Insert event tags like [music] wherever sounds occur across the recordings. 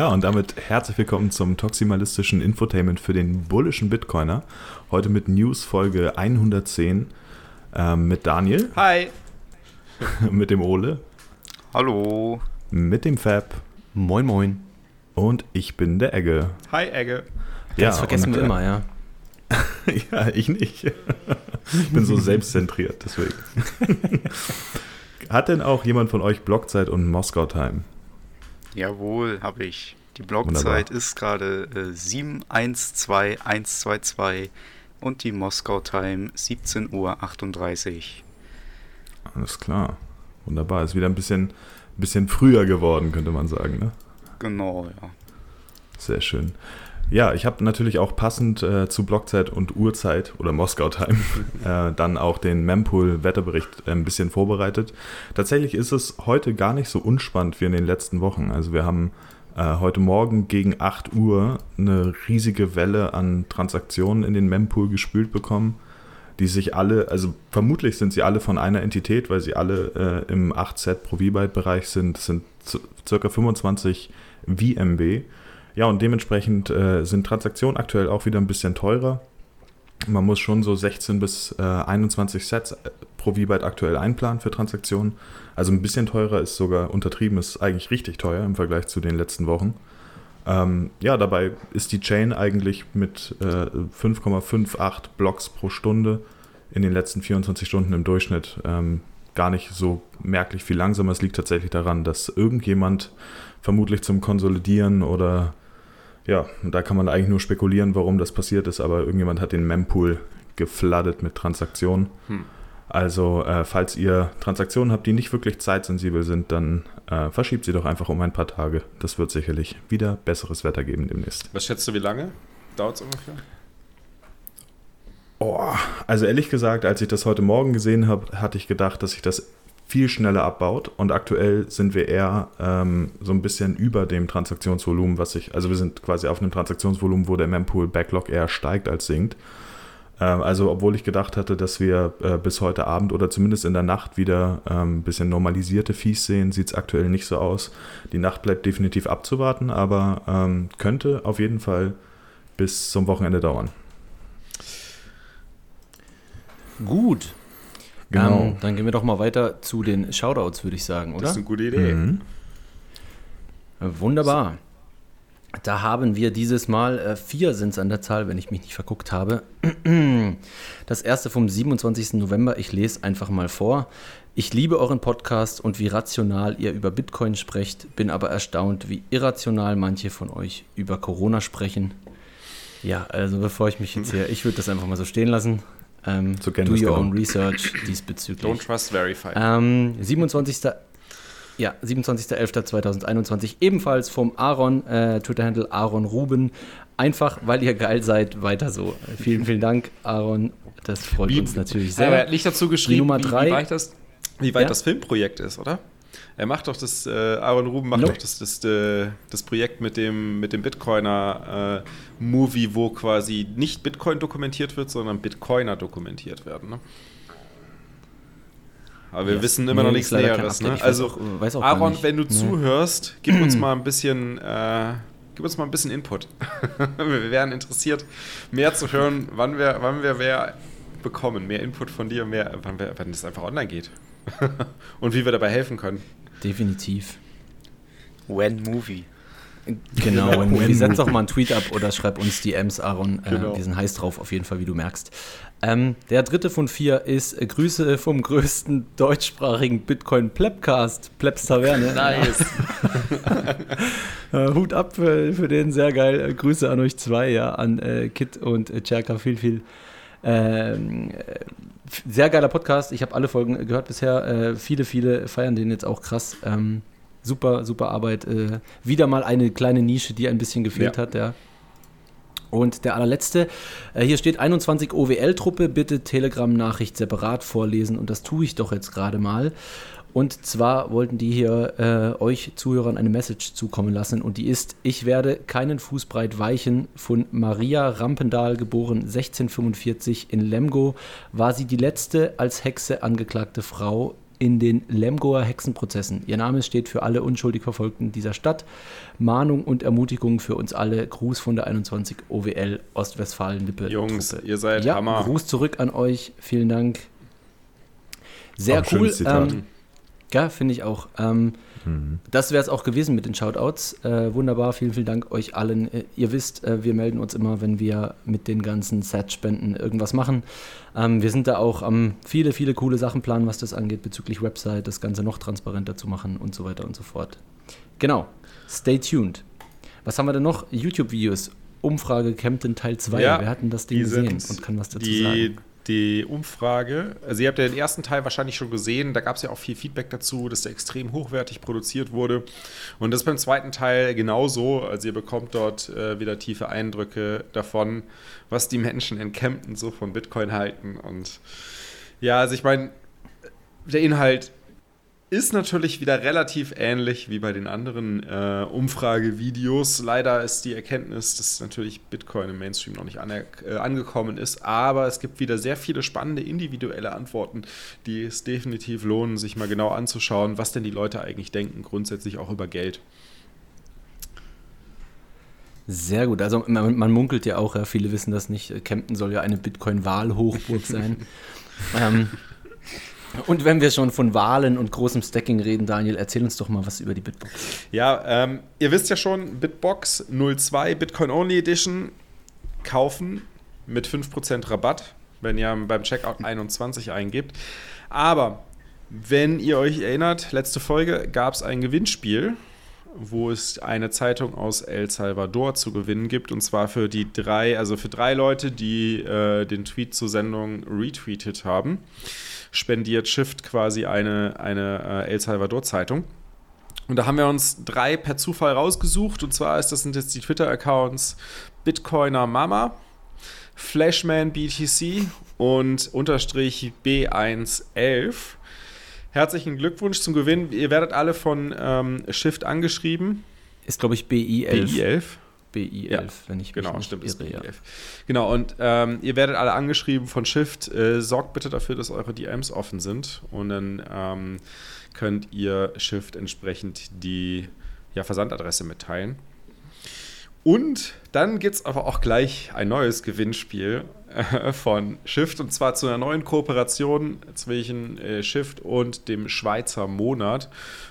Ja, und damit herzlich willkommen zum toximalistischen Infotainment für den bullischen Bitcoiner. Heute mit News Folge 110 ähm, mit Daniel. Hi. [laughs] mit dem Ole. Hallo. Mit dem Fab. Moin, moin. Und ich bin der Egge. Hi, Egge. Ja, das vergessen wir immer, ja. [laughs] ja, ich nicht. ich bin so [laughs] selbstzentriert, deswegen. Hat denn auch jemand von euch Blockzeit und Moskau Time? Jawohl, habe ich. Die Blockzeit ist gerade äh, 712122 und die Moskau Time 17.38 Uhr. Alles klar. Wunderbar. Ist wieder ein bisschen, bisschen früher geworden, könnte man sagen, ne? Genau, ja. Sehr schön. Ja, ich habe natürlich auch passend äh, zu Blockzeit und Uhrzeit oder Moskau-Time [laughs] äh, dann auch den Mempool-Wetterbericht äh, ein bisschen vorbereitet. Tatsächlich ist es heute gar nicht so unspannend wie in den letzten Wochen. Also wir haben äh, heute Morgen gegen 8 Uhr eine riesige Welle an Transaktionen in den Mempool gespült bekommen, die sich alle, also vermutlich sind sie alle von einer Entität, weil sie alle äh, im 8-Set pro V-Byte-Bereich sind. Das sind circa 25 VMB. Ja, und dementsprechend äh, sind Transaktionen aktuell auch wieder ein bisschen teurer. Man muss schon so 16 bis äh, 21 Sets äh, pro V-Byte aktuell einplanen für Transaktionen. Also ein bisschen teurer ist sogar untertrieben, ist eigentlich richtig teuer im Vergleich zu den letzten Wochen. Ähm, ja, dabei ist die Chain eigentlich mit äh, 5,58 Blocks pro Stunde in den letzten 24 Stunden im Durchschnitt ähm, gar nicht so merklich viel langsamer. Es liegt tatsächlich daran, dass irgendjemand vermutlich zum Konsolidieren oder ja, da kann man eigentlich nur spekulieren, warum das passiert ist, aber irgendjemand hat den Mempool gefladdet mit Transaktionen. Hm. Also, äh, falls ihr Transaktionen habt, die nicht wirklich zeitsensibel sind, dann äh, verschiebt sie doch einfach um ein paar Tage. Das wird sicherlich wieder besseres Wetter geben demnächst. Was schätzt du, wie lange dauert es ungefähr? Oh, also ehrlich gesagt, als ich das heute Morgen gesehen habe, hatte ich gedacht, dass ich das viel schneller abbaut und aktuell sind wir eher ähm, so ein bisschen über dem Transaktionsvolumen, was ich, also wir sind quasi auf einem Transaktionsvolumen, wo der Mempool Backlog eher steigt als sinkt. Ähm, also obwohl ich gedacht hatte, dass wir äh, bis heute Abend oder zumindest in der Nacht wieder ein ähm, bisschen normalisierte Fees sehen, sieht es aktuell nicht so aus. Die Nacht bleibt definitiv abzuwarten, aber ähm, könnte auf jeden Fall bis zum Wochenende dauern. Gut, Genau. Ähm, dann gehen wir doch mal weiter zu den Shoutouts, würde ich sagen, oder? Das ist eine gute Idee. Mhm. Wunderbar. Da haben wir dieses Mal, äh, vier sind es an der Zahl, wenn ich mich nicht verguckt habe. [clears throat] Das erste vom 27. November, ich lese einfach mal vor. Ich liebe euren Podcast und wie rational ihr über Bitcoin sprecht, bin aber erstaunt, wie irrational manche von euch über Corona sprechen. Ja, also bevor ich mich jetzt hier, ich würde das einfach mal so stehen lassen. Ähm, do your own research [coughs] diesbezüglich. Don't trust verify. Ähm, 27. Ja, 27.11.2021 ebenfalls vom Aaron, äh, Twitter-Handle Aaron Ruben. Einfach, weil ihr geil seid, weiter so. Vielen, vielen Dank, Aaron. Das freut wie, uns natürlich sehr. Er hat nicht dazu geschrieben, Nummer drei, wie, wie weit, das, wie weit ja? das Filmprojekt ist, oder? Er macht doch das, äh, Aaron Ruben macht nope. doch das, das, das, äh, das, Projekt mit dem, mit dem Bitcoiner-Movie, äh, wo quasi nicht Bitcoin dokumentiert wird, sondern Bitcoiner dokumentiert werden. Ne? Aber wir yes. wissen immer nee, noch nichts Näheres. Ne? Also, auch, auch Aaron, wenn du nee. zuhörst, gib uns [clears throat] mal ein bisschen. Äh, gib uns mal ein bisschen Input. [laughs] wir wären interessiert, mehr zu hören, wann wir, wann wir mehr bekommen, mehr Input von dir, mehr, wann, wir, wann das einfach online geht. [laughs] Und wie wir dabei helfen können. Definitiv. When Movie. Genau, when movie. Setz doch mal einen Tweet ab oder schreib uns DMs, Aaron. Äh, genau. Wir sind heiß drauf, auf jeden Fall, wie du merkst. Ähm, der dritte von vier ist äh, Grüße vom größten deutschsprachigen Bitcoin-Plebcast, Plebs Taverne. [laughs] Nice. [laughs] äh, Hut ab für, für, den, sehr geil. Äh, Grüße an euch zwei, ja, an äh, Kit und äh, Cherka. Viel, viel ähm, sehr geiler Podcast. Ich habe alle Folgen gehört bisher. Äh, viele, viele feiern den jetzt auch krass. Ähm, super, super Arbeit. Äh, wieder mal eine kleine Nische, die ein bisschen gefehlt ja. hat, ja. Und der allerletzte, äh, hier steht 21 OWL-Truppe, bitte Telegram-Nachricht separat vorlesen und das tue ich doch jetzt gerade mal. Und zwar wollten die hier äh, euch Zuhörern eine Message zukommen lassen und die ist, ich werde keinen Fußbreit weichen. Von Maria Rampendahl, geboren 1645 in Lemgo, war sie die letzte als Hexe angeklagte Frau in den Lemgoer Hexenprozessen. Ihr Name steht für alle unschuldig Verfolgten dieser Stadt. Mahnung und Ermutigung für uns alle. Gruß von der 21 OWL Ostwestfalen-Lippe. Jungs, ihr seid ja, Hammer. Gruß zurück an euch. Vielen Dank. Sehr auch cool. Ähm, ja, finde ich auch. Ähm, mhm. Das wäre es auch gewesen mit den Shoutouts. Äh, wunderbar, vielen, vielen Dank euch allen. Äh, ihr wisst, äh, wir melden uns immer, wenn wir mit den ganzen Set-Spenden irgendwas machen. Ähm, wir sind da auch am viele, viele coole Sachen planen, was das angeht, bezüglich Website, das Ganze noch transparenter zu machen und so weiter und so fort. Genau, stay tuned. Was haben wir denn noch? YouTube-Videos. Umfrage Kempten Teil 2. Ja, Wer hat denn das Ding gesehen und kann was dazu die, sagen? Die Umfrage, also ihr habt ja den ersten Teil wahrscheinlich schon gesehen, da gab es ja auch viel Feedback dazu, dass der extrem hochwertig produziert wurde. Und das beim zweiten Teil genauso. Also ihr bekommt dort äh, wieder tiefe Eindrücke davon, was die Menschen in Kempten so von Bitcoin halten. Und ja, also ich meine, der Inhalt ist natürlich wieder relativ ähnlich wie bei den anderen äh, Umfragevideos. Leider ist die Erkenntnis, dass natürlich Bitcoin im Mainstream noch nicht äh, angekommen ist, aber es gibt wieder sehr viele spannende individuelle Antworten, die es definitiv lohnen, sich mal genau anzuschauen, was denn die Leute eigentlich denken, grundsätzlich auch über Geld. Sehr gut. Also man, man munkelt ja auch, ja, viele wissen das nicht, Kempten soll ja eine Bitcoin-Wahlhochburg sein. [laughs] ähm, und wenn wir schon von Wahlen und großem Stacking reden, Daniel, erzähl uns doch mal was über die Bitbox. Ja, ähm, ihr wisst ja schon, Bitbox 02 Bitcoin Only Edition kaufen mit 5% Rabatt, wenn ihr beim Checkout [laughs] 21 eingebt. Aber wenn ihr euch erinnert, letzte Folge gab es ein Gewinnspiel, wo es eine Zeitung aus El Salvador zu gewinnen gibt. Und zwar für die drei, also für drei Leute, die äh, den Tweet zur Sendung retweetet haben spendiert Shift quasi eine, eine äh, El Salvador-Zeitung. Und da haben wir uns drei per Zufall rausgesucht. Und zwar ist das sind jetzt die Twitter-Accounts Bitcoiner Mama, Flashman BTC und unterstrich B111. Herzlichen Glückwunsch zum Gewinn. Ihr werdet alle von ähm, Shift angeschrieben. Ist, glaube ich, BI11. BI11. BI11, ja, wenn ich genau, stimmt, irre, BI11. Ja. Genau, und ähm, ihr werdet alle angeschrieben von Shift. Äh, sorgt bitte dafür, dass eure DMs offen sind und dann ähm, könnt ihr Shift entsprechend die ja, Versandadresse mitteilen. Und dann gibt es aber auch gleich ein neues Gewinnspiel [laughs] von Shift und zwar zu einer neuen Kooperation zwischen äh, Shift und dem Schweizer Monat.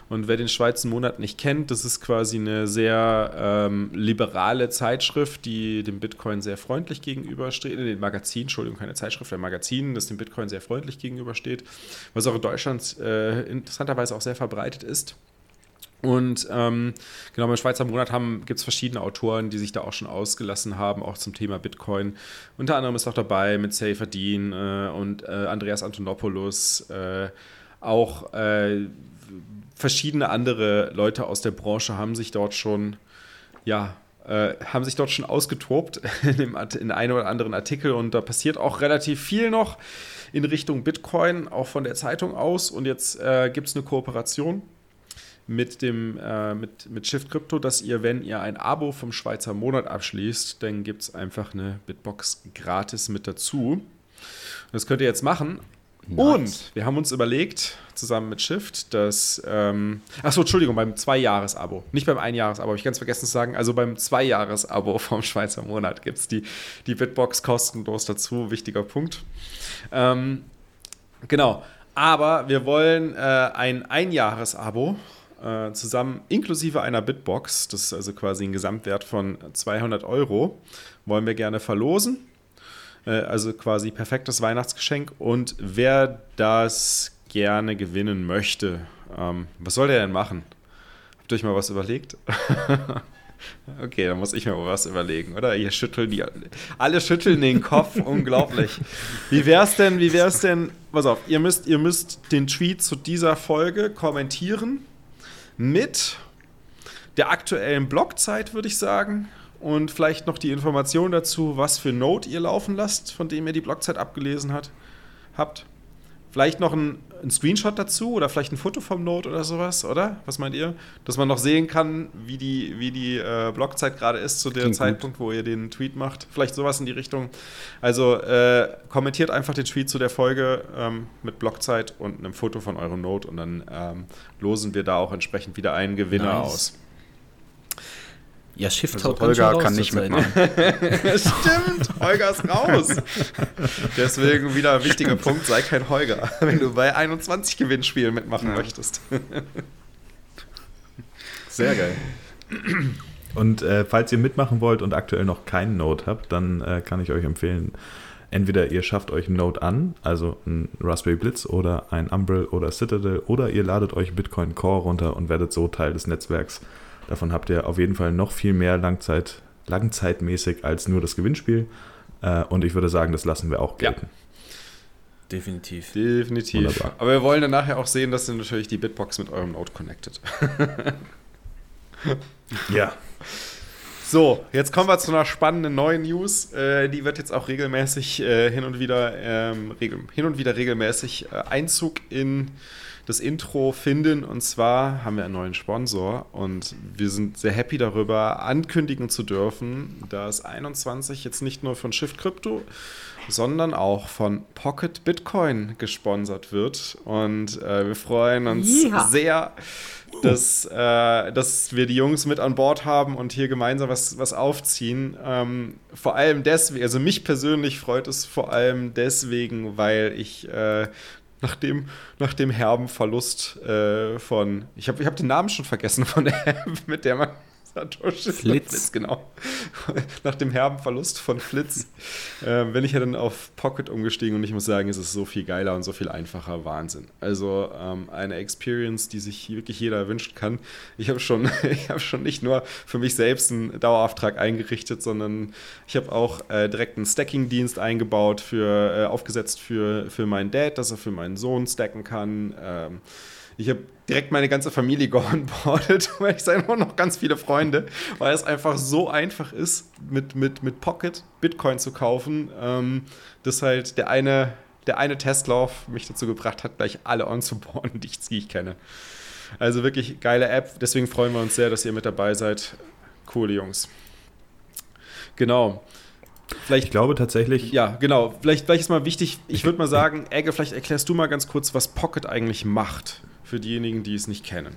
Und wer den Schweizer Monat nicht kennt, das ist quasi eine sehr ähm, liberale Zeitschrift, die dem Bitcoin sehr freundlich gegenübersteht. In den Magazin, Entschuldigung, keine Zeitschrift, ein Magazin, das dem Bitcoin sehr freundlich gegenübersteht, was auch in Deutschland äh, interessanterweise auch sehr verbreitet ist. Und ähm, genau beim Schweizer Monat gibt es verschiedene Autoren, die sich da auch schon ausgelassen haben, auch zum Thema Bitcoin. Unter anderem ist auch dabei mit Safer Dean äh, und äh, Andreas Antonopoulos, äh, auch äh, verschiedene andere Leute aus der Branche haben sich dort schon, ja, äh, haben sich dort schon ausgetobt [laughs] in, dem, in einem oder anderen Artikel und da passiert auch relativ viel noch in Richtung Bitcoin, auch von der Zeitung aus. Und jetzt äh, gibt es eine Kooperation mit dem äh, mit, mit Shift Crypto, dass ihr, wenn ihr ein Abo vom Schweizer Monat abschließt, dann gibt es einfach eine Bitbox gratis mit dazu. Das könnt ihr jetzt machen. Nice. Und wir haben uns überlegt, zusammen mit Shift, dass. Ähm, achso, Entschuldigung, beim Zwei-Jahres-Abo. Nicht beim Ein-Jahres-Abo, habe ich ganz vergessen zu sagen. Also beim Zwei-Jahres-Abo [laughs] vom Schweizer Monat gibt es die, die Bitbox kostenlos dazu. Wichtiger Punkt. Ähm, genau. Aber wir wollen äh, ein Ein-Jahres-Abo äh, zusammen inklusive einer Bitbox, das ist also quasi ein Gesamtwert von 200 Euro, wollen wir gerne verlosen. Äh, also quasi perfektes Weihnachtsgeschenk. Und wer das gerne gewinnen möchte, ähm, was soll der denn machen? Habt ihr euch mal was überlegt? [laughs] Okay, dann muss ich mir mal was überlegen, oder? Ihr schüttelt die. Alle schütteln den Kopf, [laughs] unglaublich. Wie wär's denn, wie wär's denn? Pass auf, ihr müsst, ihr müsst den Tweet zu dieser Folge kommentieren mit der aktuellen Blockzeit, würde ich sagen. Und vielleicht noch die Information dazu, was für Node ihr laufen lasst, von dem ihr die Blockzeit abgelesen hat, habt. Vielleicht noch ein ein Screenshot dazu oder vielleicht ein Foto vom Note oder sowas, oder? Was meint ihr? Dass man noch sehen kann, wie die, wie die äh, Blockzeit gerade ist zu dem Zeitpunkt, gut. wo ihr den Tweet macht. Vielleicht sowas in die Richtung. Also äh, kommentiert einfach den Tweet zu der Folge ähm, mit Blockzeit und einem Foto von eurem Note und dann ähm, losen wir da auch entsprechend wieder einen Gewinner nice. aus. Ja, Shift also haut Holger kann nicht mitmachen. [laughs] [laughs] Stimmt, Holger ist raus. Deswegen wieder ein wichtiger Stimmt. Punkt, sei kein Holger, wenn du bei 21 Gewinnspielen mitmachen ja. möchtest. [laughs] Sehr geil. Und äh, falls ihr mitmachen wollt und aktuell noch keinen Node habt, dann äh, kann ich euch empfehlen, entweder ihr schafft euch einen Node an, also ein Raspberry Blitz oder ein Umbrel oder Citadel, oder ihr ladet euch Bitcoin Core runter und werdet so Teil des Netzwerks Davon habt ihr auf jeden Fall noch viel mehr Langzeit, langzeitmäßig als nur das Gewinnspiel. Äh, und ich würde sagen, das lassen wir auch gelten. Ja. Definitiv. Definitiv. Wunderbar. Aber wir wollen dann nachher auch sehen, dass ihr natürlich die Bitbox mit eurem Node connected. [laughs] ja. So, jetzt kommen wir zu einer spannenden neuen News. Äh, die wird jetzt auch regelmäßig äh, hin und wieder ähm, regel, hin und wieder regelmäßig äh, Einzug in das Intro finden. Und zwar haben wir einen neuen Sponsor und wir sind sehr happy darüber, ankündigen zu dürfen, dass 21 jetzt nicht nur von Shift Crypto, sondern auch von Pocket Bitcoin gesponsert wird. Und äh, wir freuen uns ja. sehr, dass, äh, dass wir die Jungs mit an Bord haben und hier gemeinsam was, was aufziehen. Ähm, vor allem deswegen, also mich persönlich freut es vor allem deswegen, weil ich äh, nach dem, nach dem herben Verlust äh, von, ich habe ich hab den Namen schon vergessen von der, [laughs] mit der man Satoshi Flitz. Flitz, genau. Nach dem herben Verlust von Flitz äh, bin ich ja dann auf Pocket umgestiegen und ich muss sagen, es ist so viel geiler und so viel einfacher. Wahnsinn. Also ähm, eine Experience, die sich wirklich jeder wünschen kann. Ich habe schon, [laughs] hab schon nicht nur für mich selbst einen Dauerauftrag eingerichtet, sondern ich habe auch äh, direkt einen Stacking-Dienst eingebaut, für, äh, aufgesetzt für, für meinen Dad, dass er für meinen Sohn stacken kann. Ähm, ich habe direkt meine ganze Familie [laughs] geonboardet, [laughs] weil ich nur noch ganz viele Freunde, weil es einfach so einfach ist, mit, mit, mit Pocket Bitcoin zu kaufen, ähm, dass halt der eine, der eine Testlauf mich dazu gebracht hat, gleich alle onzuboarden, die ich, die ich kenne. Also wirklich geile App, deswegen freuen wir uns sehr, dass ihr mit dabei seid. Coole Jungs. Genau. Vielleicht, ich glaube tatsächlich. Ja, genau. Vielleicht, vielleicht ist mal wichtig, ich würde mal sagen, Egge, vielleicht erklärst du mal ganz kurz, was Pocket eigentlich macht für diejenigen, die es nicht kennen?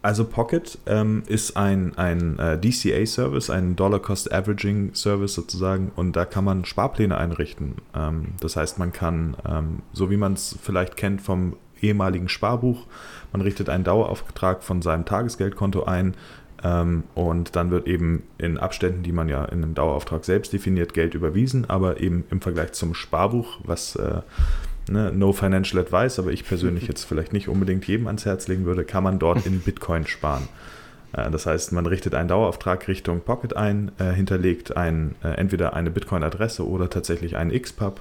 Also Pocket ähm, ist ein, ein äh, DCA-Service, ein Dollar-Cost-Averaging-Service sozusagen und da kann man Sparpläne einrichten. Ähm, das heißt, man kann, ähm, so wie man es vielleicht kennt vom ehemaligen Sparbuch, man richtet einen Dauerauftrag von seinem Tagesgeldkonto ein ähm, und dann wird eben in Abständen, die man ja in einem Dauerauftrag selbst definiert, Geld überwiesen, aber eben im Vergleich zum Sparbuch, was äh, ne, no financial advice, aber ich persönlich jetzt vielleicht nicht unbedingt jedem ans Herz legen würde, kann man dort in Bitcoin sparen. Äh, das heißt, man richtet einen Dauerauftrag Richtung Pocket ein, äh, hinterlegt ein, äh, entweder eine Bitcoin-Adresse oder tatsächlich einen XPub,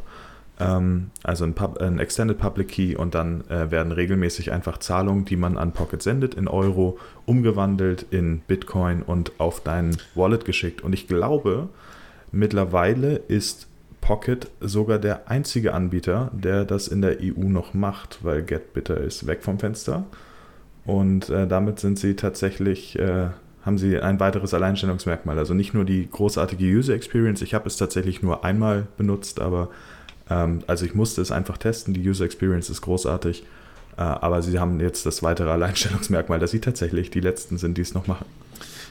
ähm, also ein, Pub, ein, Extended Public Key und dann äh, werden regelmäßig einfach Zahlungen, die man an Pocket sendet, in Euro umgewandelt in Bitcoin und auf dein Wallet geschickt. Und ich glaube, mittlerweile ist Pocket sogar der einzige Anbieter, der das in der EU noch macht, weil GetBitter ist weg vom Fenster. Und äh, damit sind sie tatsächlich, äh, haben sie ein weiteres Alleinstellungsmerkmal. Also nicht nur die großartige User Experience, ich habe es tatsächlich nur einmal benutzt, aber ähm, also ich musste es einfach testen, die User Experience ist großartig. Äh, aber sie haben jetzt das weitere Alleinstellungsmerkmal, dass sie tatsächlich die letzten sind, die es noch machen.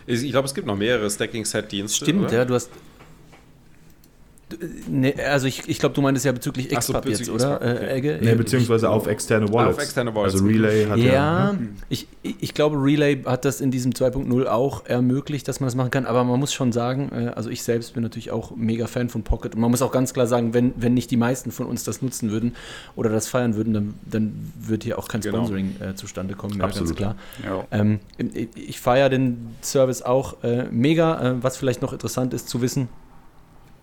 Ich glaube, es gibt noch mehrere Stacking-Set-Dienste. Stimmt, oder? ja, du hast Nee, also ich, ich glaube, du meintest ja bezüglich XPub so, jetzt, oder? Äh, Egge? Nee, beziehungsweise auf externe Wallets. Auf externe Wallets. Also Relay hat ja. Ja, ne? ich, ich glaube, Relay hat das in diesem 2.0 auch ermöglicht, dass man das machen kann. Aber man muss schon sagen, äh, also ich selbst bin natürlich auch mega Fan von Pocket. Und man muss auch ganz klar sagen, wenn, wenn nicht die meisten von uns das nutzen würden oder das feiern würden, dann, dann wird hier auch kein genau. Sponsoring genau. äh, zustande kommen. Ja, Absolut. ganz klar. Ja. Ähm, ich feiere den Service auch äh, mega. Äh, was vielleicht noch interessant ist zu wissen,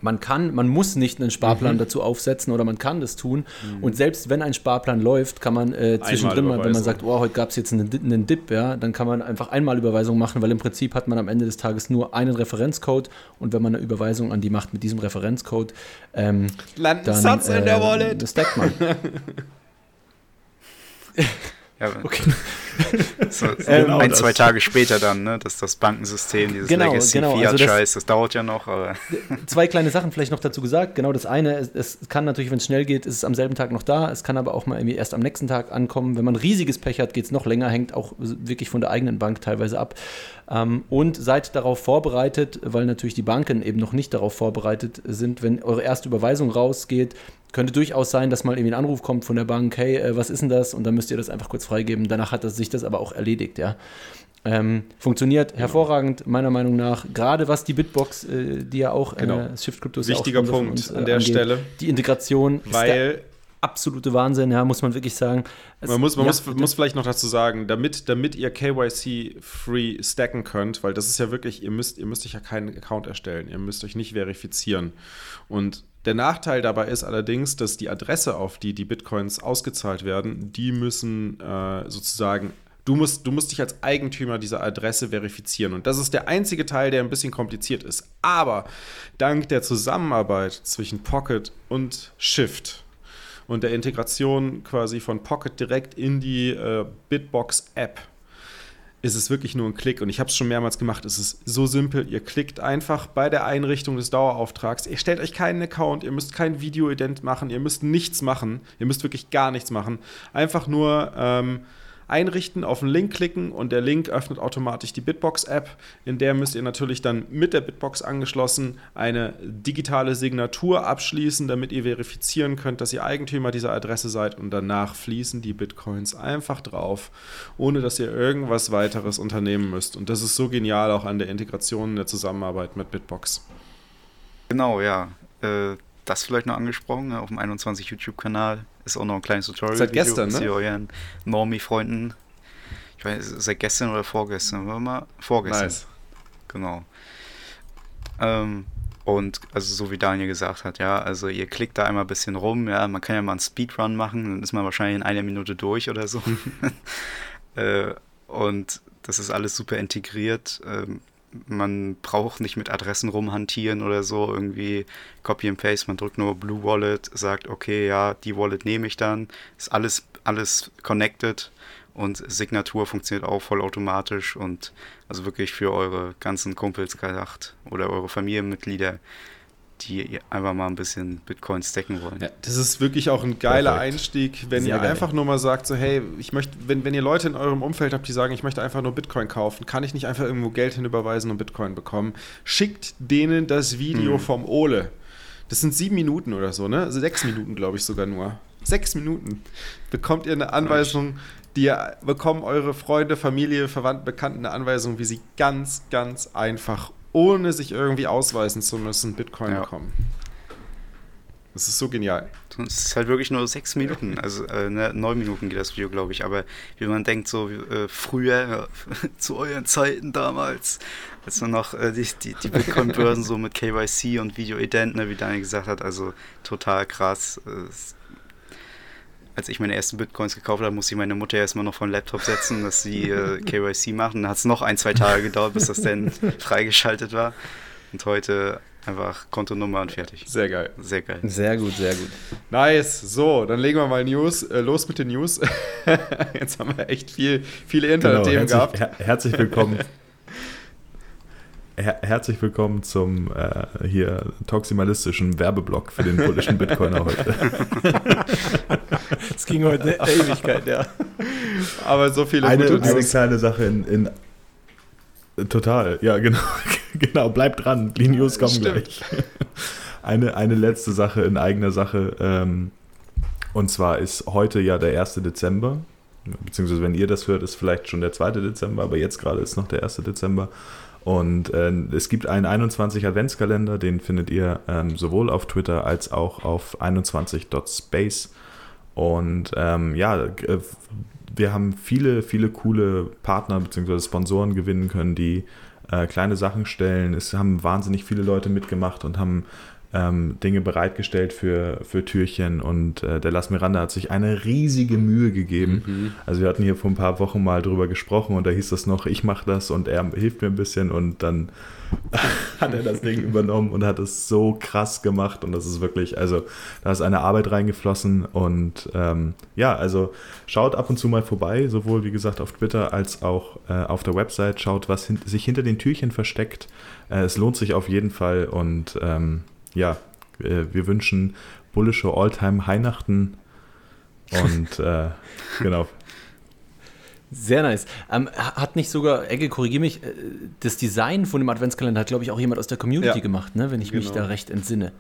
man kann, man muss nicht einen Sparplan mhm. dazu aufsetzen oder man kann das tun. Mhm. Und selbst wenn ein Sparplan läuft, kann man äh, zwischendrin mal, wenn man sagt, oh, heute gab es jetzt einen, einen Dip, ja, dann kann man einfach einmal Überweisung machen, weil im Prinzip hat man am Ende des Tages nur einen Referenzcode und wenn man eine Überweisung an die macht mit diesem Referenzcode, ähm, Landen dann, Satz in der ähm, Wallet. Das stackt man. [laughs] [laughs] Ja, okay. [laughs] so, so genau ein, zwei Tage später dann, ne, dass das Bankensystem, dieses genau, Legacy genau. Fiat also Scheiß, das dauert ja noch. [laughs] Zwei kleine Sachen vielleicht noch dazu gesagt. Genau das eine, es, es kann natürlich, wenn es schnell geht, ist es am selben Tag noch da. Es kann aber auch mal irgendwie erst am nächsten Tag ankommen. Wenn man riesiges Pech hat, geht es noch länger, hängt auch wirklich von der eigenen Bank teilweise ab. Ähm, und seid darauf vorbereitet, weil natürlich die Banken eben noch nicht darauf vorbereitet sind, wenn eure erste Überweisung rausgeht, könnte durchaus sein, dass mal irgendwie ein Anruf kommt von der Bank, hey, äh, was ist denn das? Und dann müsst ihr das einfach kurz freigeben. Danach hat das, sich das aber auch erledigt, ja. Ähm, funktioniert genau. hervorragend, meiner Meinung nach. Gerade was die Bitbox, äh, die ja auch genau. äh, Shift Crypto Wichtiger ja Punkt uns, äh, an der angeht. Stelle. Die Integration weil absolute Wahnsinn, ja, muss man wirklich sagen. Es, man muss, man ja, muss, muss vielleicht noch dazu sagen, damit, damit ihr KYC-free stacken könnt, weil das ist ja wirklich, ihr müsst, ihr müsst euch ja keinen Account erstellen, ihr müsst euch nicht verifizieren. Und der Nachteil dabei ist allerdings, dass die Adresse, auf die die Bitcoins ausgezahlt werden, die müssen äh, sozusagen Du musst, du musst dich als Eigentümer dieser Adresse verifizieren. Und das ist der einzige Teil, der ein bisschen kompliziert ist. Aber dank der Zusammenarbeit zwischen Pocket und Shift und der Integration quasi von Pocket direkt in die äh, Bitbox-App ist es wirklich nur ein Klick. Und ich habe es schon mehrmals gemacht. Es ist so simpel. Ihr klickt einfach bei der Einrichtung des Dauerauftrags. Ihr stellt euch keinen Account. Ihr müsst kein Video-Ident machen. Ihr müsst nichts machen. Ihr müsst wirklich gar nichts machen. Einfach nur. Ähm, einrichten, auf den Link klicken und der Link öffnet automatisch die Bitbox-App. In der müsst ihr natürlich dann mit der Bitbox angeschlossen eine digitale Signatur abschließen, damit ihr verifizieren könnt, dass ihr Eigentümer dieser Adresse seid und danach fließen die Bitcoins einfach drauf, ohne dass ihr irgendwas weiteres unternehmen müsst. Und das ist so genial auch an der Integration in der Zusammenarbeit mit Bitbox. Genau, ja. Äh, das vielleicht noch angesprochen, ne, auf dem 21 YouTube-Kanal ist auch noch ein kleines Tutorial. Seit gestern, ne? Euren Normie-Freunden. Ich weiß, seit gestern oder vorgestern, war mal vorgestern. Nice. Genau. Ähm, und also so wie Daniel gesagt hat, ja, also ihr klickt da einmal ein bisschen rum, ja, man kann ja mal einen Speedrun machen, dann ist man wahrscheinlich in einer Minute durch oder so. [laughs] äh, und das ist alles super integriert. Ähm, man braucht nicht mit Adressen rumhantieren oder so, irgendwie Copy and Paste, man drückt nur Blue Wallet, sagt, okay, ja, die Wallet nehme ich dann, ist alles, alles connected und Signatur funktioniert auch vollautomatisch und also wirklich für eure ganzen Kumpels gedacht oder eure Familienmitglieder die einfach mal ein bisschen Bitcoin stacken wollen. Ja, das ist wirklich auch ein geiler Perfekt. Einstieg, wenn Sehr ihr geil. einfach nur mal sagt, so hey, ich möchte, wenn, wenn ihr Leute in eurem Umfeld habt, die sagen, ich möchte einfach nur Bitcoin kaufen, kann ich nicht einfach irgendwo Geld hinüberweisen und Bitcoin bekommen, schickt denen das Video hm. vom Ole. Das sind sieben Minuten oder so, ne? Also sechs Minuten, glaube ich sogar nur. Sechs Minuten. Bekommt ihr eine Anweisung, die bekommen eure Freunde, Familie, Verwandten, Bekannten eine Anweisung, wie sie ganz, ganz einfach ohne sich irgendwie ausweisen zu müssen, Bitcoin ja. bekommen. Das ist so genial. Es ist halt wirklich nur sechs Minuten, also äh, ne, neun Minuten geht das Video, glaube ich. Aber wie man denkt, so äh, früher, [laughs] zu euren Zeiten damals, als man noch äh, die, die, die Bitcoin-Börsen so mit KYC und Video-Ident, ne, wie Daniel gesagt hat, also total krass. Äh, als ich meine ersten Bitcoins gekauft habe, musste ich meine Mutter erstmal noch vor den Laptop setzen, dass sie äh, [laughs] KYC macht. Und dann hat es noch ein, zwei Tage gedauert, bis das dann [laughs] freigeschaltet war. Und heute einfach Kontonummer und fertig. Sehr geil. Sehr geil. Sehr gut, sehr gut. Nice. So, dann legen wir mal News. Äh, los mit den News. [laughs] Jetzt haben wir echt viel, viele Internetthemen genau, gehabt. Her herzlich willkommen Her herzlich willkommen zum äh, hier toximalistischen Werbeblock für den politischen Bitcoiner heute. [laughs] Es ging heute eine Ewigkeit, ja. Aber so viele eine, gute Eine kleine Sache in, in Total, ja, genau. [laughs] genau, bleibt dran. Die News kommen gleich. Eine, eine letzte Sache in eigener Sache. Ähm, und zwar ist heute ja der 1. Dezember. Beziehungsweise, wenn ihr das hört, ist vielleicht schon der 2. Dezember, aber jetzt gerade ist noch der 1. Dezember. Und äh, es gibt einen 21 Adventskalender, den findet ihr ähm, sowohl auf Twitter als auch auf 21.space. Und ähm, ja, äh, wir haben viele, viele coole Partner bzw. Sponsoren gewinnen können, die äh, kleine Sachen stellen. Es haben wahnsinnig viele Leute mitgemacht und haben ähm, Dinge bereitgestellt für, für Türchen und äh, der Las Miranda hat sich eine riesige Mühe gegeben. Mhm. Also wir hatten hier vor ein paar Wochen mal drüber gesprochen und da hieß das noch, ich mache das und er hilft mir ein bisschen und dann [laughs] hat er das Ding übernommen und hat es so krass gemacht und das ist wirklich, also da ist eine Arbeit reingeflossen und ähm, ja, also schaut ab und zu mal vorbei, sowohl wie gesagt auf Twitter als auch äh, auf der Website, schaut, was hin sich hinter den Türchen versteckt. Äh, es lohnt sich auf jeden Fall und ähm, ja, äh, wir wünschen bullische Alltime Weihnachten und [laughs] äh, genau. Sehr nice. Ähm, hat nicht sogar, Egge, korrigiere mich, äh, das Design von dem Adventskalender hat, glaube ich, auch jemand aus der Community ja. gemacht, ne? wenn ich genau. mich da recht entsinne.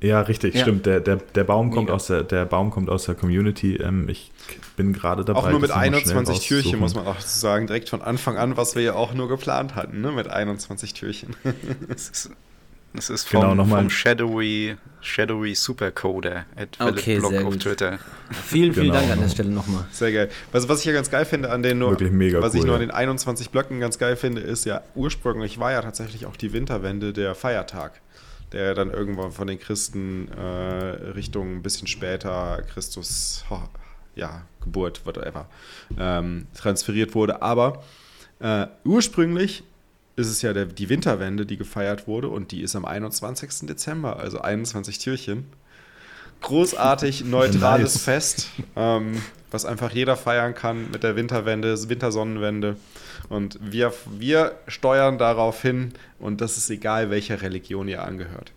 Ja, richtig, ja. stimmt. Der, der, der, Baum kommt aus der, der Baum kommt aus der Community. Ähm, ich bin gerade dabei. Auch nur mit 21 Türchen, muss man auch sagen. Direkt von Anfang an, was wir ja auch nur geplant hatten, ne? mit 21 Türchen. [laughs] [laughs] Das ist vom, genau, vom Shadowy, Shadowy Supercoder at okay, Blog auf Twitter. Vielen, vielen genau, Dank an der Stelle nochmal. Sehr geil. Was, was ich ja ganz geil finde an den nur, was cool, ich nur an den 21 Blöcken ganz geil finde, ist ja ursprünglich war ja tatsächlich auch die Winterwende der Feiertag, der dann irgendwann von den Christen äh, Richtung ein bisschen später Christus, oh, ja, Geburt, whatever, ähm, transferiert wurde. Aber äh, ursprünglich ist es ja der, die Winterwende, die gefeiert wurde und die ist am 21. Dezember, also 21 Türchen. Großartig [laughs] neutrales nice. Fest, ähm, was einfach jeder feiern kann mit der Winterwende, Wintersonnenwende. Und wir, wir steuern darauf hin und das ist egal, welcher Religion ihr angehört.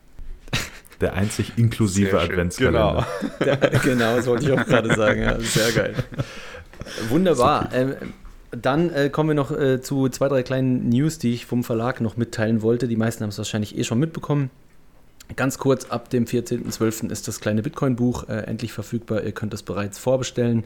Der einzig inklusive Adventskalender. Genau. Der, genau, das wollte ich auch gerade sagen. Ja, sehr geil. [laughs] Wunderbar. Ähm, dann äh, kommen wir noch äh, zu zwei, drei kleinen News, die ich vom Verlag noch mitteilen wollte. Die meisten haben es wahrscheinlich eh schon mitbekommen. Ganz kurz, ab dem 14.12. ist das kleine Bitcoin-Buch äh, endlich verfügbar. Ihr könnt es bereits vorbestellen.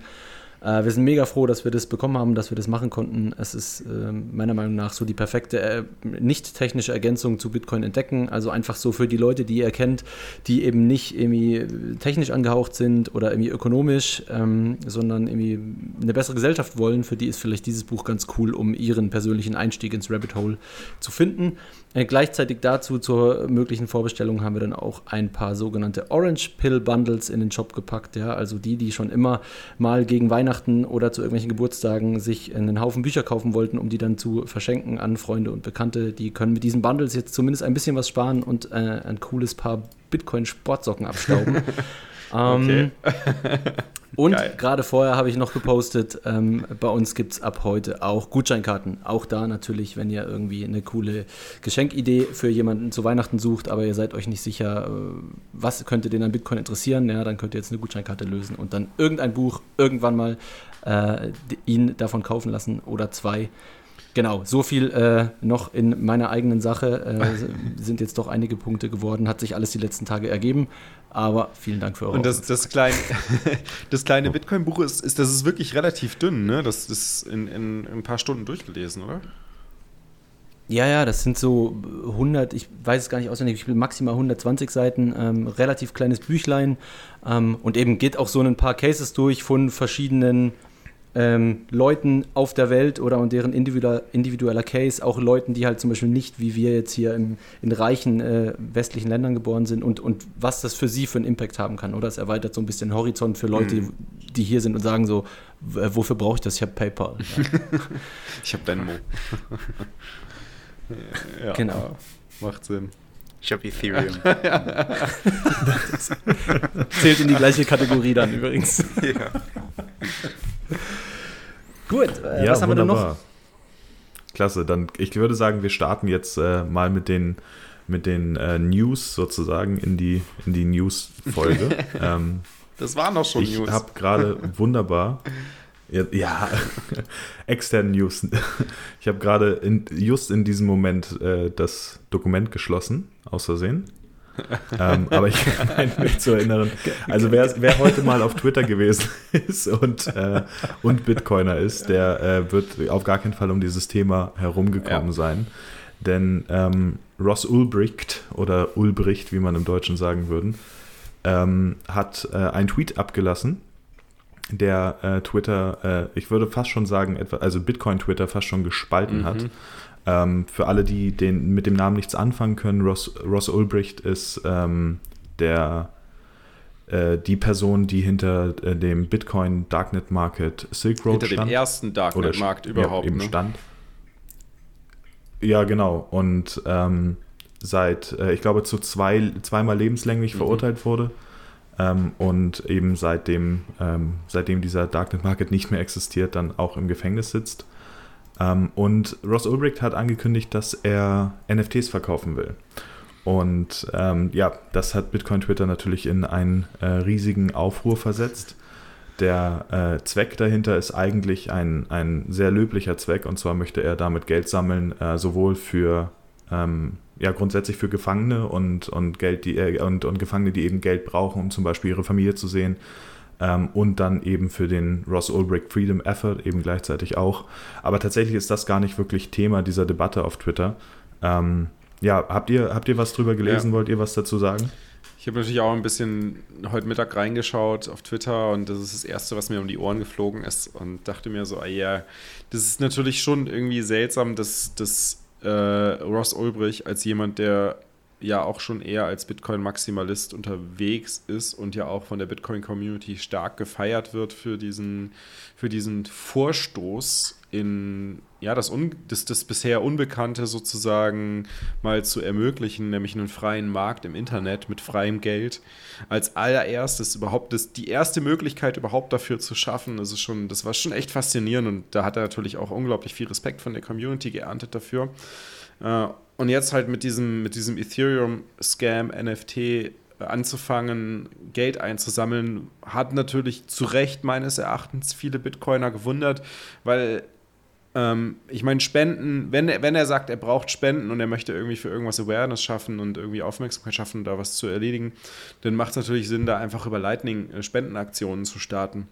Äh, wir sind mega froh, dass wir das bekommen haben, dass wir das machen konnten. Es ist äh, meiner Meinung nach so die perfekte äh, nicht technische Ergänzung zu Bitcoin entdecken. Also einfach so für die Leute, die ihr kennt, die eben nicht irgendwie technisch angehaucht sind oder irgendwie ökonomisch, ähm, sondern irgendwie eine bessere Gesellschaft wollen. Für die ist vielleicht dieses Buch ganz cool, um ihren persönlichen Einstieg ins Rabbit Hole zu finden. Äh, gleichzeitig dazu zur möglichen Vorbestellung haben wir dann auch ein paar sogenannte Orange Pill Bundles in den Shop gepackt. Ja? Also die, die schon immer mal gegen Weihnachten oder zu irgendwelchen Geburtstagen sich einen Haufen Bücher kaufen wollten, um die dann zu verschenken an Freunde und Bekannte, die können mit diesen Bundles jetzt zumindest ein bisschen was sparen und äh, ein cooles Paar Bitcoin-Sportsocken abstauben. [laughs] ähm, [laughs] Und gerade vorher habe ich noch gepostet, ähm, bei uns gibt es ab heute auch Gutscheinkarten. Auch da natürlich, wenn ihr irgendwie eine coole Geschenkidee für jemanden zu Weihnachten sucht, aber ihr seid euch nicht sicher, äh, was könnte den an Bitcoin interessieren, ja, dann könnt ihr jetzt eine Gutscheinkarte lösen und dann irgendein Buch irgendwann mal äh, ihn davon kaufen lassen oder zwei. Genau, so viel äh, noch in meiner eigenen Sache. Äh, [laughs] sind jetzt doch einige Punkte geworden, hat sich alles die letzten Tage ergeben. Aber vielen Dank für eure Und das, das, klein, [laughs] das kleine Bitcoin-Buch ist, ist, das ist wirklich relativ dünn, ne? Das ist in, in, in ein paar Stunden durchgelesen, oder? Ja, ja, das sind so 100, ich weiß es gar nicht auswendig, ich will maximal 120 Seiten, ähm, relativ kleines Büchlein ähm, und eben geht auch so ein paar Cases durch von verschiedenen ähm, Leuten auf der Welt oder und deren individueller, individueller Case, auch Leuten, die halt zum Beispiel nicht wie wir jetzt hier im, in reichen äh, westlichen Ländern geboren sind und, und was das für sie für einen Impact haben kann. Oder es erweitert so ein bisschen den Horizont für Leute, mhm. die hier sind und sagen so, wofür brauche ich das? Ich habe PayPal. [laughs] Ja. ich habe Venmo. [laughs] ja, genau. Macht Sinn. Ich habe Ethereum. [laughs] zählt in die gleiche Kategorie dann übrigens. [laughs] Ja. Gut, äh, ja, was haben wunderbar. wir denn noch? Klasse, dann ich würde sagen, wir starten jetzt äh, mal mit den, mit den äh, News sozusagen in die, in die News-Folge. [laughs] ähm, das waren doch schon ich News. Ich habe gerade wunderbar. Ja, ja externe News. Ich habe gerade just in diesem Moment äh, das Dokument geschlossen, aus Versehen ähm, aber ich meine mich zu erinnern. Also wer, wer heute mal auf Twitter gewesen ist und, äh, und Bitcoiner ist, der äh, wird auf gar keinen Fall um dieses Thema herumgekommen ja. sein. Denn ähm, Ross Ulbricht oder Ulbricht, wie man im Deutschen sagen würde, ähm, hat äh, einen Tweet abgelassen, der äh, Twitter, äh, ich würde fast schon sagen, etwa, also Bitcoin-Twitter fast schon gespalten mhm. hat Ähm, für alle, die den, mit dem Namen nichts anfangen können, Ross, Ross Ulbricht ist ähm, der, äh, die Person, die hinter äh, dem Bitcoin Darknet Market Silk Road hinter stand. Hinter dem ersten Darknet Markt überhaupt. Ja, eben ne? stand. Ja, genau. Und ähm, seit, äh, ich glaube, zu zwei, zweimal lebenslänglich mhm. verurteilt wurde. Ähm, und eben seitdem, ähm, seitdem dieser Darknet Market nicht mehr existiert, dann auch im Gefängnis sitzt. Ähm, und Ross Ulbricht hat angekündigt, dass er NFTs verkaufen will. Und ähm, ja, das hat Bitcoin Twitter natürlich in einen äh, riesigen Aufruhr versetzt. Der äh, Zweck dahinter ist eigentlich ein, ein sehr löblicher Zweck und zwar möchte er damit Geld sammeln, äh, sowohl für ähm, ja grundsätzlich für Gefangene und, und Geld, die äh, und, und Gefangene, die eben Geld brauchen, um zum Beispiel ihre Familie zu sehen. Ähm, und dann eben für den Ross Ulbricht Freedom Effort eben gleichzeitig auch. Aber tatsächlich ist das gar nicht wirklich Thema dieser Debatte auf Twitter. Ähm, ja, habt ihr, habt ihr was drüber gelesen? Ja. Wollt ihr was dazu sagen? Ich habe natürlich auch ein bisschen heute Mittag reingeschaut auf Twitter und das ist das Erste, was mir um die Ohren geflogen ist und dachte mir so, ah ja, das ist natürlich schon irgendwie seltsam, dass, dass äh, Ross Ulbrich als jemand, der ja auch schon eher als Bitcoin-Maximalist unterwegs ist und ja auch von der Bitcoin-Community stark gefeiert wird für diesen, für diesen Vorstoß in ja, das, Un das, das bisher Unbekannte sozusagen mal zu ermöglichen, nämlich einen freien Markt im Internet mit freiem Geld. Als allererstes überhaupt das, die erste Möglichkeit überhaupt dafür zu schaffen, das, ist schon, das war schon echt faszinierend und da hat er natürlich auch unglaublich viel Respekt von der Community geerntet dafür. Und jetzt halt mit diesem, mit diesem Ethereum-Scam, NFT äh, anzufangen, Geld einzusammeln, hat natürlich zu Recht meines Erachtens viele Bitcoiner gewundert, weil ähm, ich meine, Spenden, wenn, wenn er sagt, er braucht Spenden und er möchte irgendwie für irgendwas Awareness schaffen und irgendwie Aufmerksamkeit schaffen, da was zu erledigen, dann macht es natürlich Sinn, da einfach über Lightning äh, Spendenaktionen zu starten.